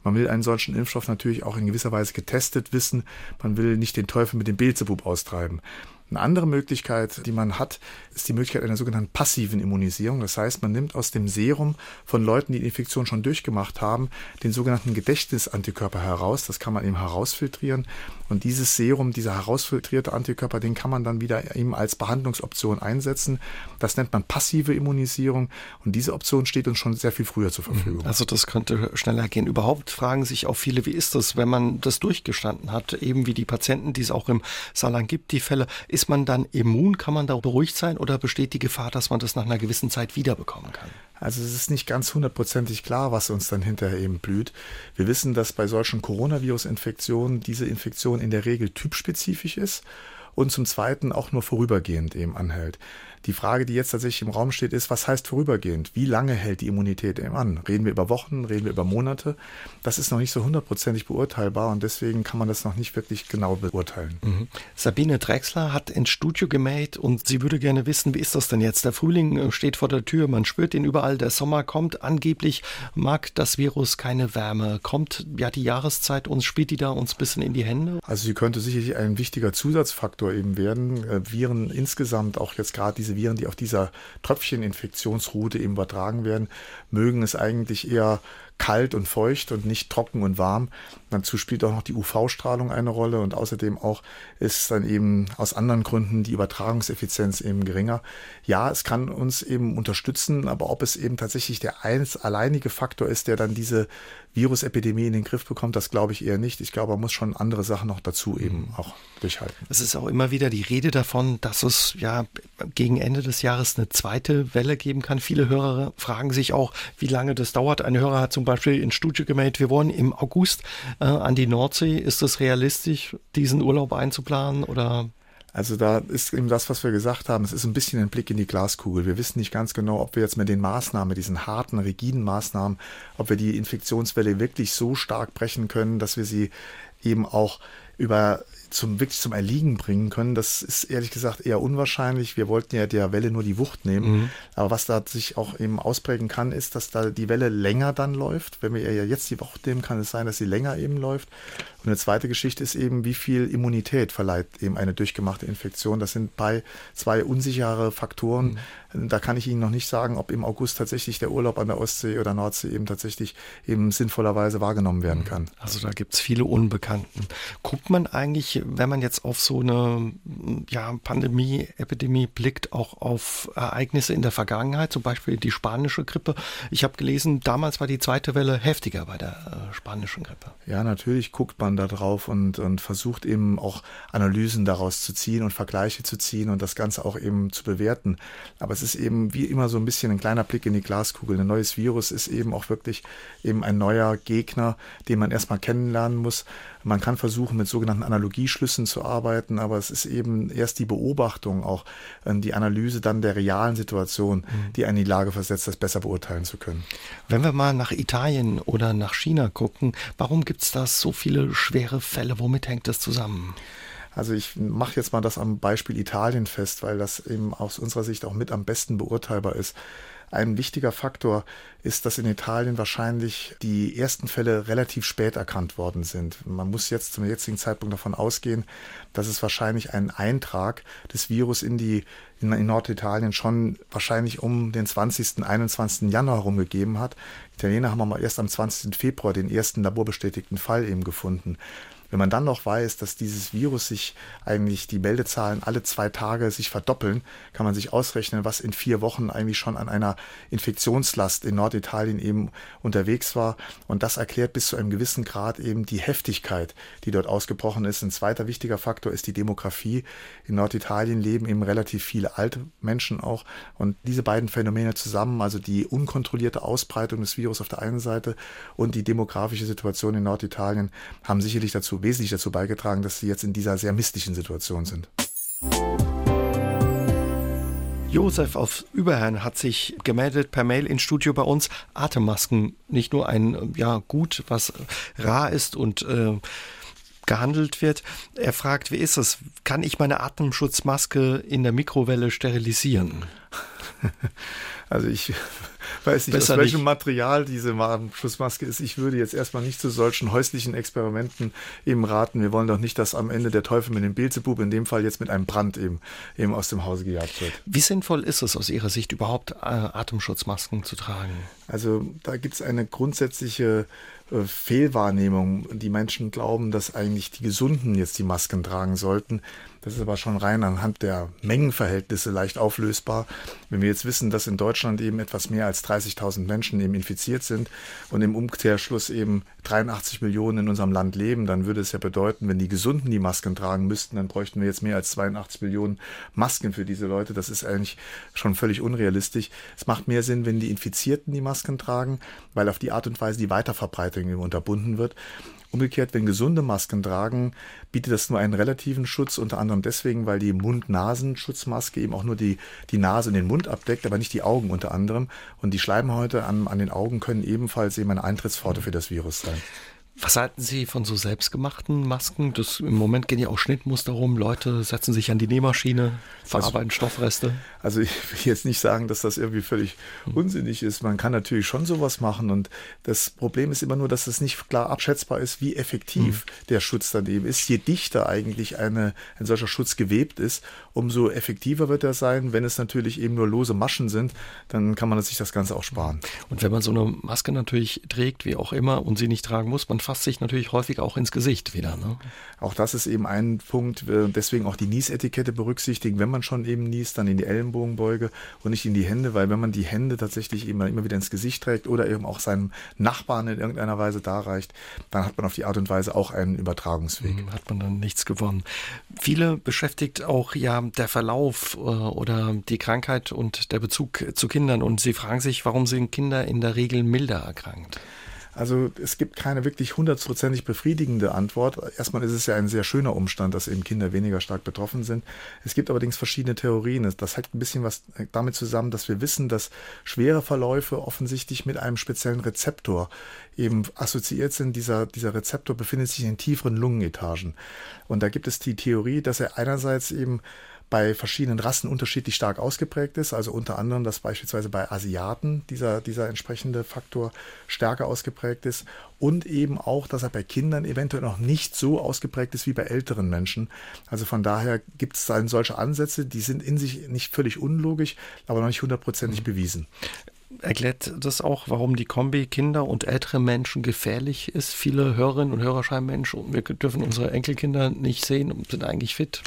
Man will einen solchen Impfstoff natürlich auch in gewisser Weise getestet wissen. Man will nicht den Teufel mit dem Beelzebub austreiben. Eine andere Möglichkeit, die man hat, ist die Möglichkeit einer sogenannten passiven Immunisierung. Das heißt, man nimmt aus dem Serum von Leuten, die die Infektion schon durchgemacht haben, den sogenannten Gedächtnisantikörper heraus. Das kann man eben herausfiltrieren. Und dieses Serum, dieser herausfiltrierte Antikörper, den kann man dann wieder eben als Behandlungsoption einsetzen. Das nennt man passive Immunisierung. Und diese Option steht uns schon sehr viel früher zur Verfügung. Also das könnte schneller gehen. Überhaupt fragen sich auch viele, wie ist das, wenn man das durchgestanden hat, eben wie die Patienten, die es auch im Saarland gibt, die Fälle. Man dann immun? Kann man da beruhigt sein oder besteht die Gefahr, dass man das nach einer gewissen Zeit wiederbekommen kann? Also es ist nicht ganz hundertprozentig klar, was uns dann hinterher eben blüht. Wir wissen, dass bei solchen Coronavirus-Infektionen diese Infektion in der Regel typspezifisch ist und zum Zweiten auch nur vorübergehend eben anhält. Die Frage, die jetzt tatsächlich im Raum steht, ist, was heißt vorübergehend? Wie lange hält die Immunität eben an? Reden wir über Wochen, reden wir über Monate? Das ist noch nicht so hundertprozentig beurteilbar und deswegen kann man das noch nicht wirklich genau beurteilen. Mhm. Sabine Drexler hat ins Studio gemäht und sie würde gerne wissen, wie ist das denn jetzt? Der Frühling äh, steht vor der Tür, man spürt ihn überall, der Sommer kommt. Angeblich mag das Virus keine Wärme. Kommt ja die Jahreszeit uns, spielt die da uns ein bisschen in die Hände? Also sie könnte sicherlich ein wichtiger Zusatzfaktor eben werden. Äh, Viren insgesamt, auch jetzt gerade diese Viren, die auf dieser Tröpfcheninfektionsroute eben übertragen werden, mögen es eigentlich eher kalt und feucht und nicht trocken und warm. Dazu spielt auch noch die UV-Strahlung eine Rolle und außerdem auch ist dann eben aus anderen Gründen die Übertragungseffizienz eben geringer. Ja, es kann uns eben unterstützen, aber ob es eben tatsächlich der eins alleinige Faktor ist, der dann diese Virusepidemie in den Griff bekommt, das glaube ich eher nicht. Ich glaube, man muss schon andere Sachen noch dazu eben mhm. auch durchhalten. Es ist auch immer wieder die Rede davon, dass es ja gegen Ende des Jahres eine zweite Welle geben kann. Viele Hörer fragen sich auch, wie lange das dauert. Ein Hörer hat zum Beispiel ins Studio gemeldet, wir wollen im August äh, an die Nordsee. Ist es realistisch, diesen Urlaub einzuplanen oder? Also da ist eben das, was wir gesagt haben, es ist ein bisschen ein Blick in die Glaskugel. Wir wissen nicht ganz genau, ob wir jetzt mit den Maßnahmen, diesen harten, rigiden Maßnahmen, ob wir die Infektionswelle wirklich so stark brechen können, dass wir sie eben auch über zum wirklich zum Erliegen bringen können, das ist ehrlich gesagt eher unwahrscheinlich. Wir wollten ja der Welle nur die Wucht nehmen. Mhm. Aber was da sich auch eben ausprägen kann, ist, dass da die Welle länger dann läuft. Wenn wir ja jetzt die Wucht nehmen, kann es sein, dass sie länger eben läuft. Und eine zweite Geschichte ist eben, wie viel Immunität verleiht eben eine durchgemachte Infektion. Das sind bei zwei unsichere Faktoren. Mhm. Da kann ich Ihnen noch nicht sagen, ob im August tatsächlich der Urlaub an der Ostsee oder Nordsee eben tatsächlich eben sinnvollerweise wahrgenommen werden mhm. kann. Also da gibt es viele Unbekannten. Guckt man eigentlich wenn man jetzt auf so eine ja, Pandemie, Epidemie blickt, auch auf Ereignisse in der Vergangenheit, zum Beispiel die spanische Grippe. Ich habe gelesen, damals war die zweite Welle heftiger bei der äh, spanischen Grippe. Ja, natürlich guckt man da drauf und, und versucht eben auch Analysen daraus zu ziehen und Vergleiche zu ziehen und das Ganze auch eben zu bewerten. Aber es ist eben wie immer so ein bisschen ein kleiner Blick in die Glaskugel. Ein neues Virus ist eben auch wirklich eben ein neuer Gegner, den man erstmal kennenlernen muss. Man kann versuchen, mit sogenannten Analogieschlüssen zu arbeiten, aber es ist eben erst die Beobachtung, auch äh, die Analyse dann der realen Situation, mhm. die einen in die Lage versetzt, das besser beurteilen zu können. Wenn wir mal nach Italien oder nach China gucken, warum gibt es da so viele schwere Fälle? Womit hängt das zusammen? Also ich mache jetzt mal das am Beispiel Italien fest, weil das eben aus unserer Sicht auch mit am besten beurteilbar ist. Ein wichtiger Faktor ist, dass in Italien wahrscheinlich die ersten Fälle relativ spät erkannt worden sind. Man muss jetzt zum jetzigen Zeitpunkt davon ausgehen, dass es wahrscheinlich einen Eintrag des Virus in die in, in Norditalien schon wahrscheinlich um den 20., 21. Januar herum gegeben hat. Italiener haben aber erst am 20. Februar den ersten laborbestätigten Fall eben gefunden. Wenn man dann noch weiß, dass dieses Virus sich eigentlich die Meldezahlen alle zwei Tage sich verdoppeln, kann man sich ausrechnen, was in vier Wochen eigentlich schon an einer Infektionslast in Norditalien eben unterwegs war. Und das erklärt bis zu einem gewissen Grad eben die Heftigkeit, die dort ausgebrochen ist. Ein zweiter wichtiger Faktor ist die Demografie. In Norditalien leben eben relativ viele alte Menschen auch. Und diese beiden Phänomene zusammen, also die unkontrollierte Ausbreitung des Virus auf der einen Seite und die demografische Situation in Norditalien, haben sicherlich dazu wesentlich dazu beigetragen, dass sie jetzt in dieser sehr mystischen Situation sind. Josef aus Überherrn hat sich gemeldet per Mail ins Studio bei uns. Atemmasken, nicht nur ein ja, Gut, was rar ist und äh, gehandelt wird. Er fragt, wie ist es? Kann ich meine Atemschutzmaske in der Mikrowelle sterilisieren? Also ich weiß nicht, Besser aus welchem nicht. Material diese Schussmaske ist. Ich würde jetzt erstmal nicht zu solchen häuslichen Experimenten eben raten. Wir wollen doch nicht, dass am Ende der Teufel mit dem Beelzebub, in dem Fall jetzt mit einem Brand eben, eben aus dem Hause gejagt wird. Wie sinnvoll ist es aus Ihrer Sicht überhaupt, äh, Atemschutzmasken zu tragen? Also da gibt es eine grundsätzliche äh, Fehlwahrnehmung. Die Menschen glauben, dass eigentlich die Gesunden jetzt die Masken tragen sollten. Das ist aber schon rein anhand der Mengenverhältnisse leicht auflösbar. Wenn wir jetzt wissen, dass in Deutschland eben etwas mehr als 30.000 Menschen eben infiziert sind und im Umkehrschluss eben 83 Millionen in unserem Land leben, dann würde es ja bedeuten, wenn die Gesunden die Masken tragen müssten, dann bräuchten wir jetzt mehr als 82 Millionen Masken für diese Leute. Das ist eigentlich schon völlig unrealistisch. Es macht mehr Sinn, wenn die Infizierten die Masken tragen, weil auf die Art und Weise die Weiterverbreitung eben unterbunden wird. Umgekehrt, wenn gesunde Masken tragen, bietet das nur einen relativen Schutz, unter anderem deswegen, weil die Mund-Nasen-Schutzmaske eben auch nur die, die Nase und den Mund abdeckt, aber nicht die Augen unter anderem. Und die Schleimhäute an, an den Augen können ebenfalls eben eine Eintrittspforte für das Virus sein. Was halten Sie von so selbstgemachten Masken? Das, Im Moment gehen ja auch Schnittmuster rum. Leute setzen sich an die Nähmaschine, verarbeiten also, Stoffreste. Also ich will jetzt nicht sagen, dass das irgendwie völlig hm. unsinnig ist. Man kann natürlich schon sowas machen. Und das Problem ist immer nur, dass es nicht klar abschätzbar ist, wie effektiv hm. der Schutz daneben ist. Je dichter eigentlich eine, ein solcher Schutz gewebt ist, umso effektiver wird er sein. Wenn es natürlich eben nur lose Maschen sind, dann kann man sich das Ganze auch sparen. Und wenn man so eine Maske natürlich trägt, wie auch immer, und sie nicht tragen muss, man fasst sich natürlich häufig auch ins Gesicht wieder. Ne? Auch das ist eben ein Punkt, deswegen auch die Niesetikette berücksichtigen. Wenn man schon eben niest, dann in die Ellenbogenbeuge und nicht in die Hände, weil wenn man die Hände tatsächlich eben immer wieder ins Gesicht trägt oder eben auch seinem Nachbarn in irgendeiner Weise darreicht, dann hat man auf die Art und Weise auch einen Übertragungsweg. Hm, hat man dann nichts gewonnen. Viele beschäftigt auch ja der Verlauf äh, oder die Krankheit und der Bezug zu Kindern und sie fragen sich, warum sind Kinder in der Regel milder erkrankt? Also es gibt keine wirklich hundertprozentig befriedigende Antwort. Erstmal ist es ja ein sehr schöner Umstand, dass eben Kinder weniger stark betroffen sind. Es gibt allerdings verschiedene Theorien. Das hängt ein bisschen was damit zusammen, dass wir wissen, dass schwere Verläufe offensichtlich mit einem speziellen Rezeptor eben assoziiert sind. Dieser, dieser Rezeptor befindet sich in tieferen Lungenetagen. Und da gibt es die Theorie, dass er einerseits eben bei verschiedenen Rassen unterschiedlich stark ausgeprägt ist. Also unter anderem, dass beispielsweise bei Asiaten dieser, dieser entsprechende Faktor stärker ausgeprägt ist und eben auch, dass er bei Kindern eventuell noch nicht so ausgeprägt ist wie bei älteren Menschen. Also von daher gibt es dann solche Ansätze, die sind in sich nicht völlig unlogisch, aber noch nicht hundertprozentig mhm. bewiesen erklärt das auch, warum die Kombi Kinder und ältere Menschen gefährlich ist. Viele Hörerinnen und Hörer schreiben, Mensch, wir dürfen unsere Enkelkinder nicht sehen und sind eigentlich fit.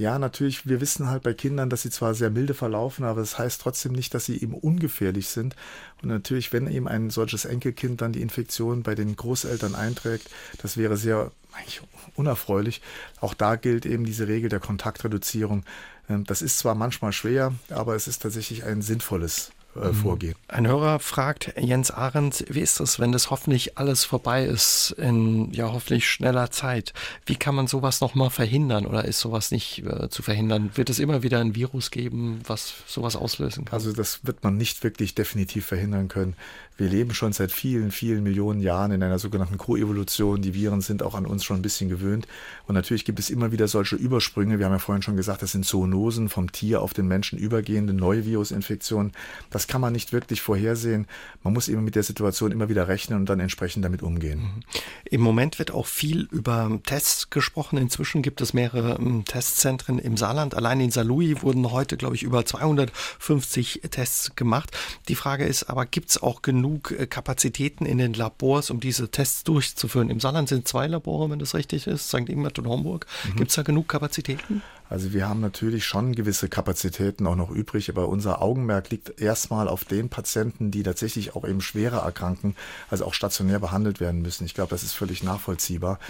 Ja, natürlich, wir wissen halt bei Kindern, dass sie zwar sehr milde verlaufen, aber das heißt trotzdem nicht, dass sie eben ungefährlich sind. Und natürlich, wenn eben ein solches Enkelkind dann die Infektion bei den Großeltern einträgt, das wäre sehr eigentlich unerfreulich. Auch da gilt eben diese Regel der Kontaktreduzierung. Ähm, das ist zwar manchmal schwer, aber es ist tatsächlich ein sinnvolles äh, mhm. vorgehen. Ein Hörer fragt Jens Arendt, wie ist es, wenn das hoffentlich alles vorbei ist in ja hoffentlich schneller Zeit? Wie kann man sowas nochmal verhindern oder ist sowas nicht äh, zu verhindern? Wird es immer wieder ein Virus geben, was sowas auslösen kann? Also das wird man nicht wirklich definitiv verhindern können. Wir leben schon seit vielen, vielen Millionen Jahren in einer sogenannten Koevolution. Die Viren sind auch an uns schon ein bisschen gewöhnt. Und natürlich gibt es immer wieder solche Übersprünge. Wir haben ja vorhin schon gesagt, das sind Zoonosen vom Tier auf den Menschen übergehende neue Virusinfektionen. Das kann man nicht wirklich vorhersehen. Man muss eben mit der Situation immer wieder rechnen und dann entsprechend damit umgehen. Mhm. Im Moment wird auch viel über Tests gesprochen. Inzwischen gibt es mehrere ähm, Testzentren im Saarland. Allein in Saarlouis wurden heute, glaube ich, über 250 Tests gemacht. Die Frage ist aber, gibt es auch genug genug äh, Kapazitäten in den Labors, um diese Tests durchzuführen? Im Saarland sind zwei Labore, wenn das richtig ist, St. Ingbert und Homburg. Mhm. Gibt es da genug Kapazitäten? Also wir haben natürlich schon gewisse Kapazitäten auch noch übrig, aber unser Augenmerk liegt erstmal auf den Patienten, die tatsächlich auch eben schwerer erkranken, also auch stationär behandelt werden müssen. Ich glaube, das ist völlig nachvollziehbar.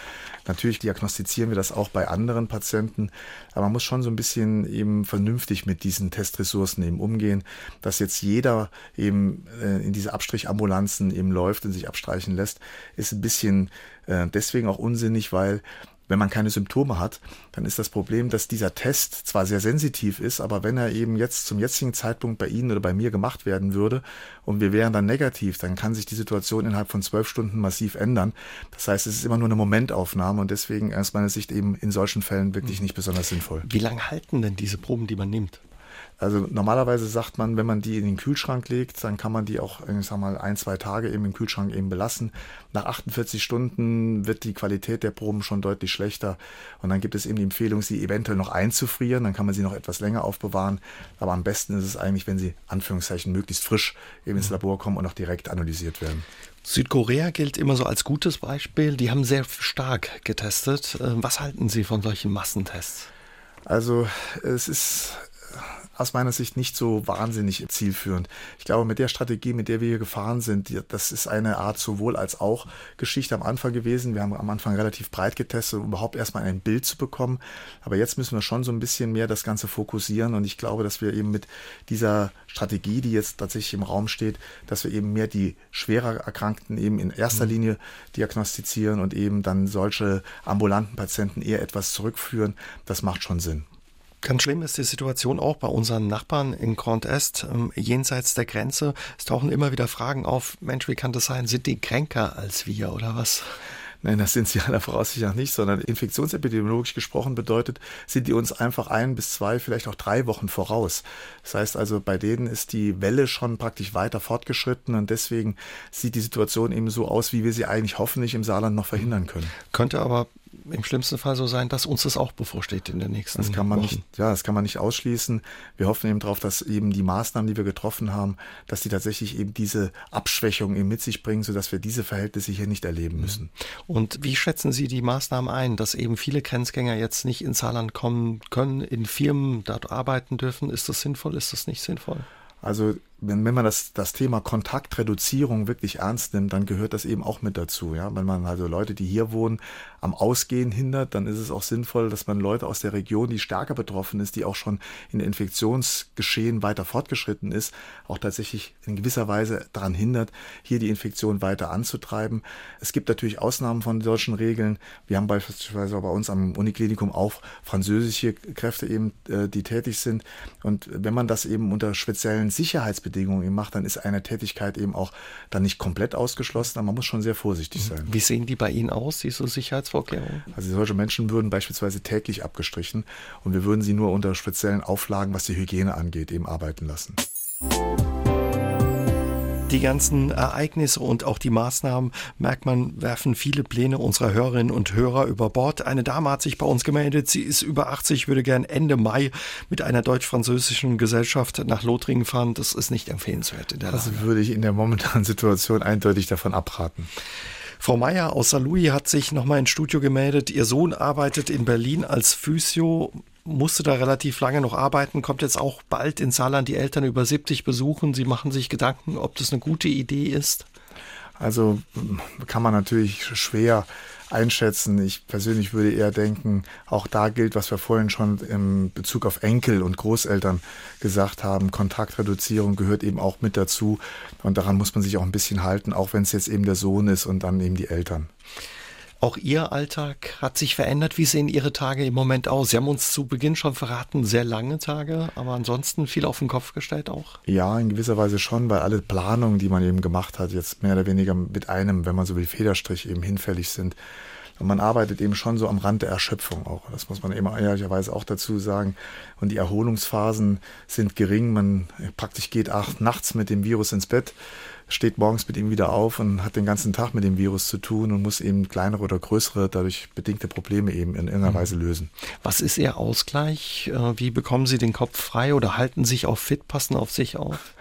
Natürlich diagnostizieren wir das auch bei anderen Patienten, aber man muss schon so ein bisschen eben vernünftig mit diesen Testressourcen eben umgehen, dass jetzt jeder eben äh, in diese Abstrichambulanzen eben läuft und sich abstreichen lässt, ist ein bisschen äh, deswegen auch unsinnig, weil wenn man keine Symptome hat, dann ist das Problem, dass dieser Test zwar sehr sensitiv ist, aber wenn er eben jetzt zum jetzigen Zeitpunkt bei Ihnen oder bei mir gemacht werden würde und wir wären dann negativ, dann kann sich die Situation innerhalb von zwölf Stunden massiv ändern. Das heißt, es ist immer nur eine Momentaufnahme und deswegen aus meiner Sicht eben in solchen Fällen wirklich hm. nicht besonders sinnvoll. Wie lange halten denn diese Proben, die man nimmt? Also normalerweise sagt man, wenn man die in den Kühlschrank legt, dann kann man die auch, ich sag mal, ein, zwei Tage eben im Kühlschrank eben belassen. Nach 48 Stunden wird die Qualität der Proben schon deutlich schlechter. Und dann gibt es eben die Empfehlung, sie eventuell noch einzufrieren. Dann kann man sie noch etwas länger aufbewahren. Aber am besten ist es eigentlich, wenn sie, Anführungszeichen, möglichst frisch eben ins Labor kommen und auch direkt analysiert werden. Südkorea gilt immer so als gutes Beispiel. Die haben sehr stark getestet. Äh, was halten Sie von solchen Massentests? Also es ist aus meiner Sicht nicht so wahnsinnig zielführend. Ich glaube, mit der Strategie, mit der wir hier gefahren sind, das ist eine Art sowohl als auch Geschichte am Anfang gewesen. Wir haben am Anfang relativ breit getestet, um überhaupt erstmal ein Bild zu bekommen. Aber jetzt müssen wir schon so ein bisschen mehr das Ganze fokussieren. Und ich glaube, dass wir eben mit dieser Strategie, die jetzt tatsächlich im Raum steht, dass wir eben mehr die schwerer Erkrankten eben in erster mhm. Linie diagnostizieren und eben dann solche ambulanten Patienten eher etwas zurückführen. Das macht schon Sinn. Ganz schlimm ist die Situation auch bei unseren Nachbarn in Grand Est, ähm, jenseits der Grenze. Es tauchen immer wieder Fragen auf, Mensch, wie kann das sein? Sind die kränker als wir oder was? Nein, das sind sie aller Voraussicht nach nicht, sondern infektionsepidemiologisch gesprochen bedeutet, sind die uns einfach ein bis zwei, vielleicht auch drei Wochen voraus. Das heißt also, bei denen ist die Welle schon praktisch weiter fortgeschritten und deswegen sieht die Situation eben so aus, wie wir sie eigentlich hoffentlich im Saarland noch verhindern können. Könnte aber im schlimmsten Fall so sein, dass uns das auch bevorsteht in den nächsten das kann man Wochen. Nicht, ja, das kann man nicht ausschließen. Wir hoffen eben darauf, dass eben die Maßnahmen, die wir getroffen haben, dass die tatsächlich eben diese Abschwächung eben mit sich bringen, sodass wir diese Verhältnisse hier nicht erleben mhm. müssen. Und wie schätzen Sie die Maßnahmen ein, dass eben viele Grenzgänger jetzt nicht ins Saarland kommen können, in Firmen dort arbeiten dürfen? Ist das sinnvoll? Ist das nicht sinnvoll? Also wenn, wenn man das, das Thema Kontaktreduzierung wirklich ernst nimmt, dann gehört das eben auch mit dazu. Ja? Wenn man also Leute, die hier wohnen, am Ausgehen hindert, dann ist es auch sinnvoll, dass man Leute aus der Region, die stärker betroffen ist, die auch schon in Infektionsgeschehen weiter fortgeschritten ist, auch tatsächlich in gewisser Weise daran hindert, hier die Infektion weiter anzutreiben. Es gibt natürlich Ausnahmen von solchen Regeln. Wir haben beispielsweise bei uns am Uniklinikum auch französische Kräfte eben, äh, die tätig sind. Und wenn man das eben unter speziellen Sicherheitsbedingungen Arbeitsbedingungen eben macht, dann ist eine Tätigkeit eben auch dann nicht komplett ausgeschlossen, aber man muss schon sehr vorsichtig sein. Wie sehen die bei Ihnen aus, diese Sicherheitsvorkehrungen? Also solche Menschen würden beispielsweise täglich abgestrichen und wir würden sie nur unter speziellen Auflagen, was die Hygiene angeht, eben arbeiten lassen. Die ganzen Ereignisse und auch die Maßnahmen, merkt man, werfen viele Pläne unserer Hörerinnen und Hörer über Bord. Eine Dame hat sich bei uns gemeldet, sie ist über 80, würde gern Ende Mai mit einer deutsch-französischen Gesellschaft nach Lothringen fahren. Das ist nicht empfehlenswert in der Das Lage. würde ich in der momentanen Situation eindeutig davon abraten. Frau Meier aus Saarlouis hat sich nochmal ins Studio gemeldet. Ihr Sohn arbeitet in Berlin als Physio musste da relativ lange noch arbeiten, kommt jetzt auch bald in Saarland die Eltern über 70 besuchen. Sie machen sich Gedanken, ob das eine gute Idee ist. Also kann man natürlich schwer einschätzen. Ich persönlich würde eher denken, auch da gilt, was wir vorhin schon im Bezug auf Enkel und Großeltern gesagt haben. Kontaktreduzierung gehört eben auch mit dazu. Und daran muss man sich auch ein bisschen halten, auch wenn es jetzt eben der Sohn ist und dann eben die Eltern. Auch Ihr Alltag hat sich verändert. Wie sehen Ihre Tage im Moment aus? Sie haben uns zu Beginn schon verraten, sehr lange Tage, aber ansonsten viel auf den Kopf gestellt auch? Ja, in gewisser Weise schon, weil alle Planungen, die man eben gemacht hat, jetzt mehr oder weniger mit einem, wenn man so will, Federstrich eben hinfällig sind. Und man arbeitet eben schon so am Rand der Erschöpfung auch. Das muss man eben ehrlicherweise auch dazu sagen. Und die Erholungsphasen sind gering. Man praktisch geht acht nachts mit dem Virus ins Bett steht morgens mit ihm wieder auf und hat den ganzen Tag mit dem Virus zu tun und muss eben kleinere oder größere, dadurch bedingte Probleme eben in irgendeiner mhm. Weise lösen. Was ist Ihr Ausgleich? Äh, wie bekommen Sie den Kopf frei oder halten sich auch fit, passen auf sich auf?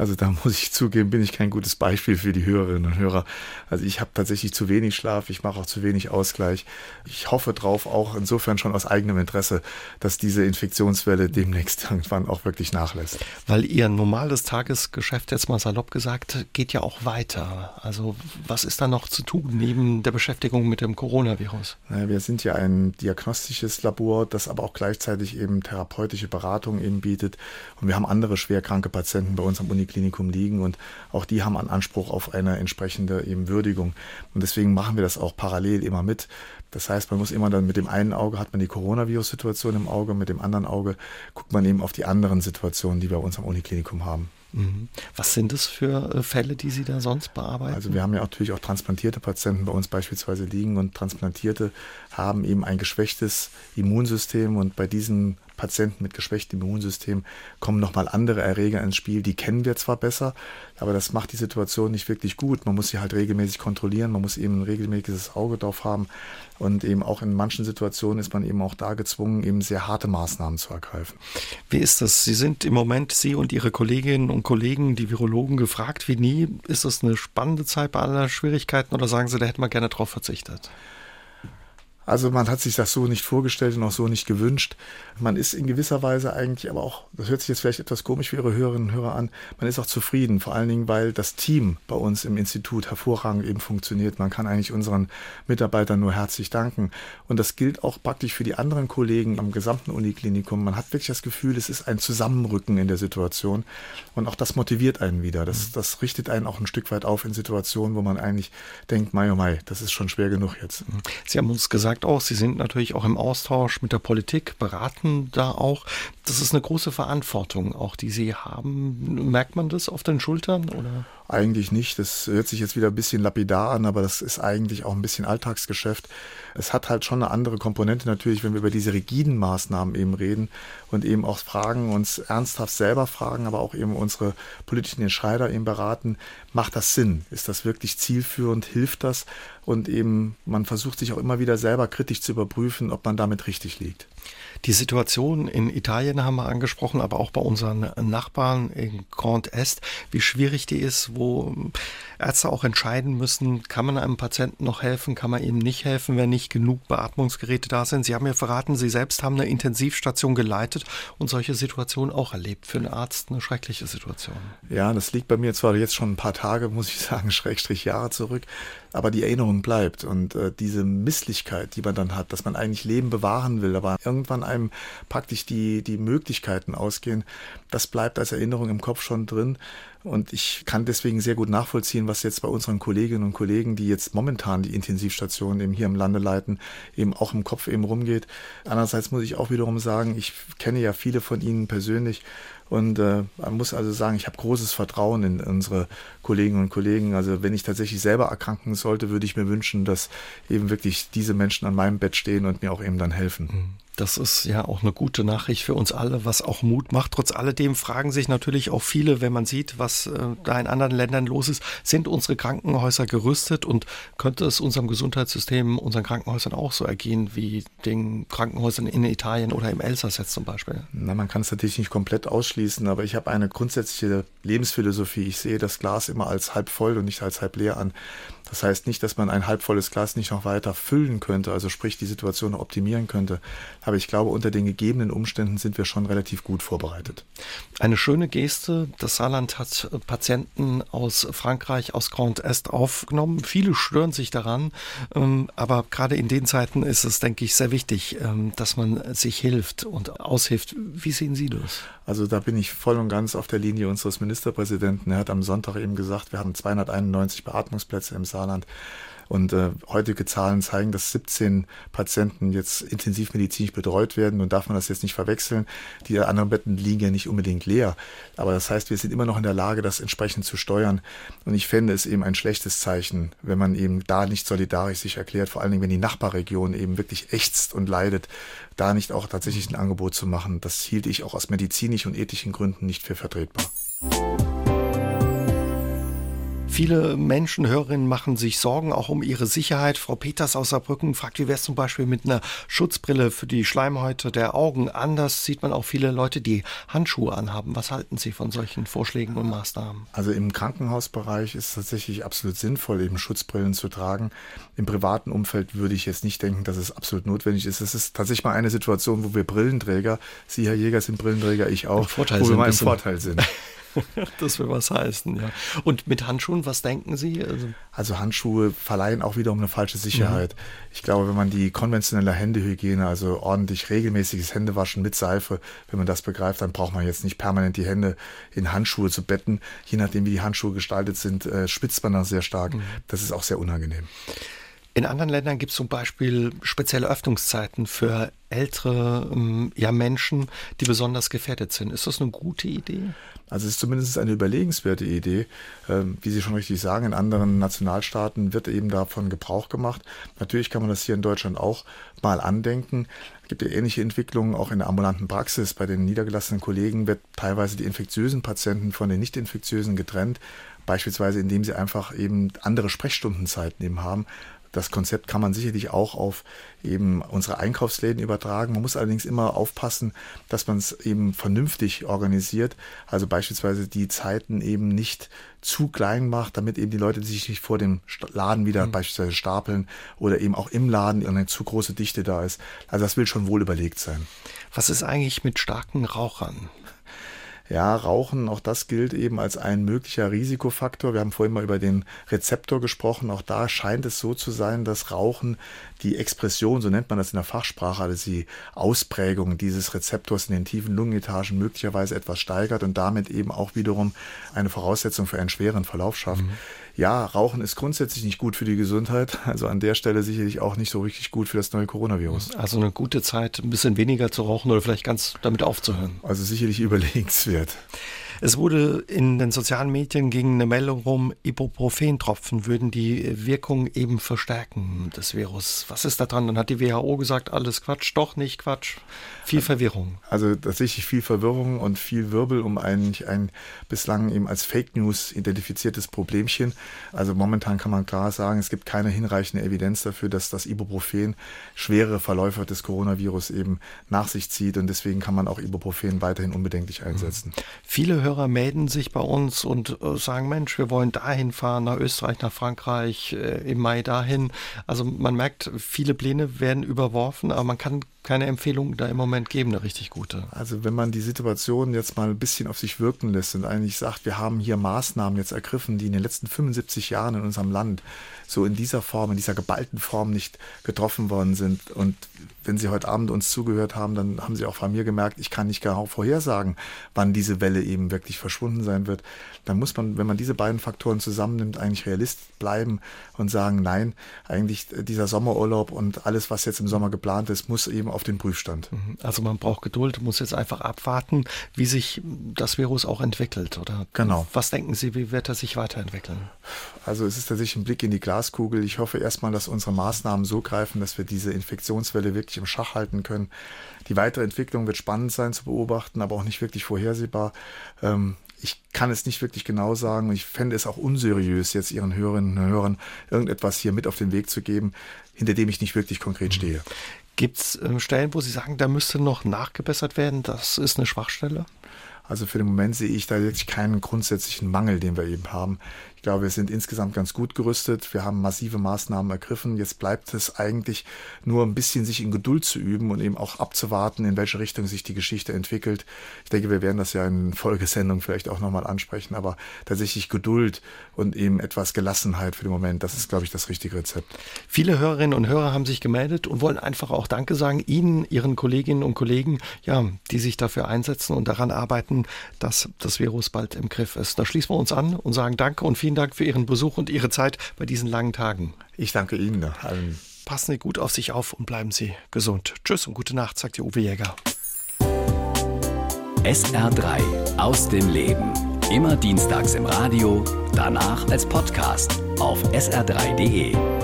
Also da muss ich zugeben, bin ich kein gutes Beispiel für die Hörerinnen und Hörer. Also ich habe tatsächlich zu wenig Schlaf, ich mache auch zu wenig Ausgleich. Ich hoffe drauf, auch insofern schon aus eigenem Interesse, dass diese Infektionswelle demnächst irgendwann auch wirklich nachlässt. Weil Ihr normales Tagesgeschäft, jetzt mal salopp gesagt, geht ja auch weiter. Also was ist da noch zu tun neben der Beschäftigung mit dem Coronavirus? Wir sind ja ein diagnostisches Labor, das aber auch gleichzeitig eben therapeutische Beratung eben bietet. Und wir haben andere schwerkranke Patienten bei uns am Uniklinik Klinikum liegen und auch die haben einen Anspruch auf eine entsprechende eben Würdigung. Und deswegen machen wir das auch parallel immer mit. Das heißt, man muss immer dann mit dem einen Auge hat man die Coronavirus-Situation im Auge, mit dem anderen Auge guckt man eben auf die anderen Situationen, die wir bei uns am Uniklinikum haben. Mhm. Was sind es für äh, Fälle, die Sie da sonst bearbeiten? Also wir haben ja natürlich auch transplantierte Patienten bei uns beispielsweise liegen und Transplantierte haben eben ein geschwächtes Immunsystem und bei diesen Patienten mit geschwächtem Immunsystem kommen nochmal andere Erreger ins Spiel. Die kennen wir zwar besser, aber das macht die Situation nicht wirklich gut. Man muss sie halt regelmäßig kontrollieren, man muss eben ein regelmäßiges Auge drauf haben und eben auch in manchen Situationen ist man eben auch da gezwungen, eben sehr harte Maßnahmen zu ergreifen. Wie ist das? Sie sind im Moment, Sie und Ihre Kolleginnen und Kollegen, die Virologen, gefragt wie nie. Ist das eine spannende Zeit bei aller Schwierigkeiten oder sagen Sie, da hätte man gerne drauf verzichtet? Also man hat sich das so nicht vorgestellt und auch so nicht gewünscht. Man ist in gewisser Weise eigentlich, aber auch, das hört sich jetzt vielleicht etwas komisch für Ihre Hörerinnen und Hörer an, man ist auch zufrieden, vor allen Dingen, weil das Team bei uns im Institut hervorragend eben funktioniert. Man kann eigentlich unseren Mitarbeitern nur herzlich danken. Und das gilt auch praktisch für die anderen Kollegen am gesamten Uniklinikum. Man hat wirklich das Gefühl, es ist ein Zusammenrücken in der Situation. Und auch das motiviert einen wieder. Das, mhm. das richtet einen auch ein Stück weit auf in Situationen, wo man eigentlich denkt, Mai, oh Mai, das ist schon schwer genug jetzt. Sie haben uns gesagt, sagt auch, Sie sind natürlich auch im Austausch mit der Politik, beraten da auch. Das ist eine große Verantwortung, auch die Sie haben. Merkt man das auf den Schultern? Oder? Eigentlich nicht. Das hört sich jetzt wieder ein bisschen lapidar an, aber das ist eigentlich auch ein bisschen Alltagsgeschäft. Es hat halt schon eine andere Komponente natürlich, wenn wir über diese rigiden Maßnahmen eben reden und eben auch fragen, uns ernsthaft selber fragen, aber auch eben unsere politischen Entscheider eben beraten, macht das Sinn? Ist das wirklich zielführend? Hilft das? Und eben, man versucht sich auch immer wieder selber kritisch zu überprüfen, ob man damit richtig liegt. Die Situation in Italien haben wir angesprochen, aber auch bei unseren Nachbarn in Grand Est, wie schwierig die ist, wo Ärzte auch entscheiden müssen, kann man einem Patienten noch helfen, kann man ihm nicht helfen, wenn nicht genug Beatmungsgeräte da sind. Sie haben mir verraten, Sie selbst haben eine Intensivstation geleitet und solche Situationen auch erlebt. Für einen Arzt eine schreckliche Situation. Ja, das liegt bei mir zwar jetzt schon ein paar Tage, muss ich sagen, schrägstrich Jahre zurück, aber die Erinnerung bleibt und äh, diese Misslichkeit, die man dann hat, dass man eigentlich Leben bewahren will, aber irgendwann einem praktisch die, die Möglichkeiten ausgehen, das bleibt als Erinnerung im Kopf schon drin. Und ich kann deswegen sehr gut nachvollziehen, was jetzt bei unseren Kolleginnen und Kollegen, die jetzt momentan die Intensivstationen eben hier im Lande leiten, eben auch im Kopf eben rumgeht. Andererseits muss ich auch wiederum sagen, ich kenne ja viele von Ihnen persönlich und äh, man muss also sagen, ich habe großes Vertrauen in unsere Kolleginnen und Kollegen. Also wenn ich tatsächlich selber erkranken sollte, würde ich mir wünschen, dass eben wirklich diese Menschen an meinem Bett stehen und mir auch eben dann helfen. Mhm. Das ist ja auch eine gute Nachricht für uns alle, was auch Mut macht. Trotz alledem fragen sich natürlich auch viele, wenn man sieht, was äh, da in anderen Ländern los ist, sind unsere Krankenhäuser gerüstet und könnte es unserem Gesundheitssystem, unseren Krankenhäusern auch so ergehen wie den Krankenhäusern in Italien oder im Elsass jetzt zum Beispiel? Na, man kann es natürlich nicht komplett ausschließen, aber ich habe eine grundsätzliche Lebensphilosophie. Ich sehe das Glas immer als halb voll und nicht als halb leer an. Das heißt nicht, dass man ein halbvolles Glas nicht noch weiter füllen könnte, also sprich die Situation optimieren könnte. Aber ich glaube, unter den gegebenen Umständen sind wir schon relativ gut vorbereitet. Eine schöne Geste. Das Saarland hat Patienten aus Frankreich, aus Grand Est aufgenommen. Viele stören sich daran. Ähm, aber gerade in den Zeiten ist es, denke ich, sehr wichtig, ähm, dass man sich hilft und aushilft. Wie sehen Sie das? Also da bin ich voll und ganz auf der Linie unseres Ministerpräsidenten. Er hat am Sonntag eben gesagt, wir haben 291 Beatmungsplätze im Saarland. Und äh, heutige Zahlen zeigen, dass 17 Patienten jetzt intensivmedizinisch betreut werden. Und darf man das jetzt nicht verwechseln. Die anderen Betten liegen ja nicht unbedingt leer. Aber das heißt, wir sind immer noch in der Lage, das entsprechend zu steuern. Und ich fände es eben ein schlechtes Zeichen, wenn man eben da nicht solidarisch sich erklärt, vor allen Dingen, wenn die Nachbarregion eben wirklich ächzt und leidet, da nicht auch tatsächlich ein Angebot zu machen. Das hielt ich auch aus medizinischen und ethischen Gründen nicht für vertretbar. Viele Menschen, Hörerinnen machen sich Sorgen auch um ihre Sicherheit. Frau Peters aus Saarbrücken fragt, wie wäre es zum Beispiel mit einer Schutzbrille für die Schleimhäute der Augen? Anders sieht man auch viele Leute, die Handschuhe anhaben. Was halten Sie von solchen Vorschlägen und Maßnahmen? Also im Krankenhausbereich ist es tatsächlich absolut sinnvoll, eben Schutzbrillen zu tragen. Im privaten Umfeld würde ich jetzt nicht denken, dass es absolut notwendig ist. Es ist tatsächlich mal eine Situation, wo wir Brillenträger, Sie, Herr Jäger, sind Brillenträger, ich auch, wo wir mal im Vorteil sind. das will was heißen, ja. Und mit Handschuhen, was denken Sie? Also, also Handschuhe verleihen auch wiederum eine falsche Sicherheit. Mhm. Ich glaube, wenn man die konventionelle Händehygiene, also ordentlich regelmäßiges Händewaschen mit Seife, wenn man das begreift, dann braucht man jetzt nicht permanent die Hände in Handschuhe zu betten. Je nachdem, wie die Handschuhe gestaltet sind, äh, spitzt man dann sehr stark. Mhm. Das ist auch sehr unangenehm. In anderen Ländern gibt es zum Beispiel spezielle Öffnungszeiten für ältere ähm, ja, Menschen, die besonders gefährdet sind. Ist das eine gute Idee? Also es ist zumindest eine überlegenswerte Idee. Ähm, wie Sie schon richtig sagen, in anderen Nationalstaaten wird eben davon Gebrauch gemacht. Natürlich kann man das hier in Deutschland auch mal andenken. Es gibt ja ähnliche Entwicklungen auch in der ambulanten Praxis. Bei den niedergelassenen Kollegen wird teilweise die infektiösen Patienten von den nicht infektiösen getrennt. Beispielsweise indem sie einfach eben andere Sprechstundenzeiten eben haben, das Konzept kann man sicherlich auch auf eben unsere Einkaufsläden übertragen. Man muss allerdings immer aufpassen, dass man es eben vernünftig organisiert. Also beispielsweise die Zeiten eben nicht zu klein macht, damit eben die Leute sich nicht vor dem Laden wieder mhm. beispielsweise stapeln oder eben auch im Laden eine zu große Dichte da ist. Also das will schon wohl überlegt sein. Was ist eigentlich mit starken Rauchern? Ja, Rauchen, auch das gilt eben als ein möglicher Risikofaktor. Wir haben vorhin mal über den Rezeptor gesprochen. Auch da scheint es so zu sein, dass Rauchen die Expression, so nennt man das in der Fachsprache, also die Ausprägung dieses Rezeptors in den tiefen Lungenetagen möglicherweise etwas steigert und damit eben auch wiederum eine Voraussetzung für einen schweren Verlauf schafft. Mhm ja, Rauchen ist grundsätzlich nicht gut für die Gesundheit. Also an der Stelle sicherlich auch nicht so richtig gut für das neue Coronavirus. Also eine gute Zeit, ein bisschen weniger zu rauchen oder vielleicht ganz damit aufzuhören. Also sicherlich überlegenswert. Es wurde in den sozialen Medien gegen eine Meldung rum, Ibuprofen-Tropfen würden die Wirkung eben verstärken des Virus. Was ist da dran? Dann hat die WHO gesagt, alles Quatsch, doch nicht Quatsch. Viel Verwirrung. Also tatsächlich viel Verwirrung und viel Wirbel um eigentlich ein bislang eben als Fake News identifiziertes Problemchen. Also momentan kann man klar sagen, es gibt keine hinreichende Evidenz dafür, dass das Ibuprofen schwere Verläufe des Coronavirus eben nach sich zieht und deswegen kann man auch Ibuprofen weiterhin unbedenklich einsetzen. Viele Hörer melden sich bei uns und äh, sagen, Mensch, wir wollen dahin fahren, nach Österreich, nach Frankreich, äh, im Mai dahin. Also man merkt, viele Pläne werden überworfen, aber man kann keine Empfehlung da im Moment geben, eine richtig gute. Also wenn man die Situation jetzt mal ein bisschen auf sich wirken lässt und eigentlich sagt, wir haben hier Maßnahmen jetzt ergriffen, die in den letzten 75 Jahren in unserem Land so in dieser Form, in dieser geballten Form nicht getroffen worden sind. Und wenn Sie heute Abend uns zugehört haben, dann haben Sie auch von mir gemerkt, ich kann nicht genau vorhersagen, wann diese Welle eben wirklich verschwunden sein wird. Dann muss man, wenn man diese beiden Faktoren zusammennimmt, eigentlich Realist bleiben und sagen, nein, eigentlich dieser Sommerurlaub und alles, was jetzt im Sommer geplant ist, muss eben auf den Prüfstand. Mhm. Also man braucht Geduld, muss jetzt einfach abwarten, wie sich das Virus auch entwickelt, oder? Genau. Was denken Sie, wie wird er sich weiterentwickeln? Also es ist tatsächlich ein Blick in die Glaskugel. Ich hoffe erstmal, dass unsere Maßnahmen so greifen, dass wir diese Infektionswelle wirklich im Schach halten können. Die weitere Entwicklung wird spannend sein zu beobachten, aber auch nicht wirklich vorhersehbar. Ähm, ich kann es nicht wirklich genau sagen. Ich fände es auch unseriös, jetzt Ihren Hörerinnen und Hörern irgendetwas hier mit auf den Weg zu geben, hinter dem ich nicht wirklich konkret stehe. Gibt es äh, Stellen, wo Sie sagen, da müsste noch nachgebessert werden? Das ist eine Schwachstelle? Also für den Moment sehe ich da wirklich keinen grundsätzlichen Mangel, den wir eben haben. Ich glaube, wir sind insgesamt ganz gut gerüstet. Wir haben massive Maßnahmen ergriffen. Jetzt bleibt es eigentlich nur ein bisschen sich in Geduld zu üben und eben auch abzuwarten, in welche Richtung sich die Geschichte entwickelt. Ich denke, wir werden das ja in Folgesendung vielleicht auch nochmal ansprechen, aber tatsächlich Geduld und eben etwas Gelassenheit für den Moment, das ist, glaube ich, das richtige Rezept. Viele Hörerinnen und Hörer haben sich gemeldet und wollen einfach auch Danke sagen Ihnen, Ihren Kolleginnen und Kollegen, ja, die sich dafür einsetzen und daran arbeiten, dass das Virus bald im Griff ist. Da schließen wir uns an und sagen Danke und vielen vielen Dank für Ihren Besuch und Ihre Zeit bei diesen langen Tagen. Ich danke Ihnen allen. Passen Sie gut auf sich auf und bleiben Sie gesund. Tschüss und gute Nacht, sagt Ihr Uwe Jäger. SR3 aus dem Leben. Immer dienstags im Radio, danach als Podcast auf sr3.de.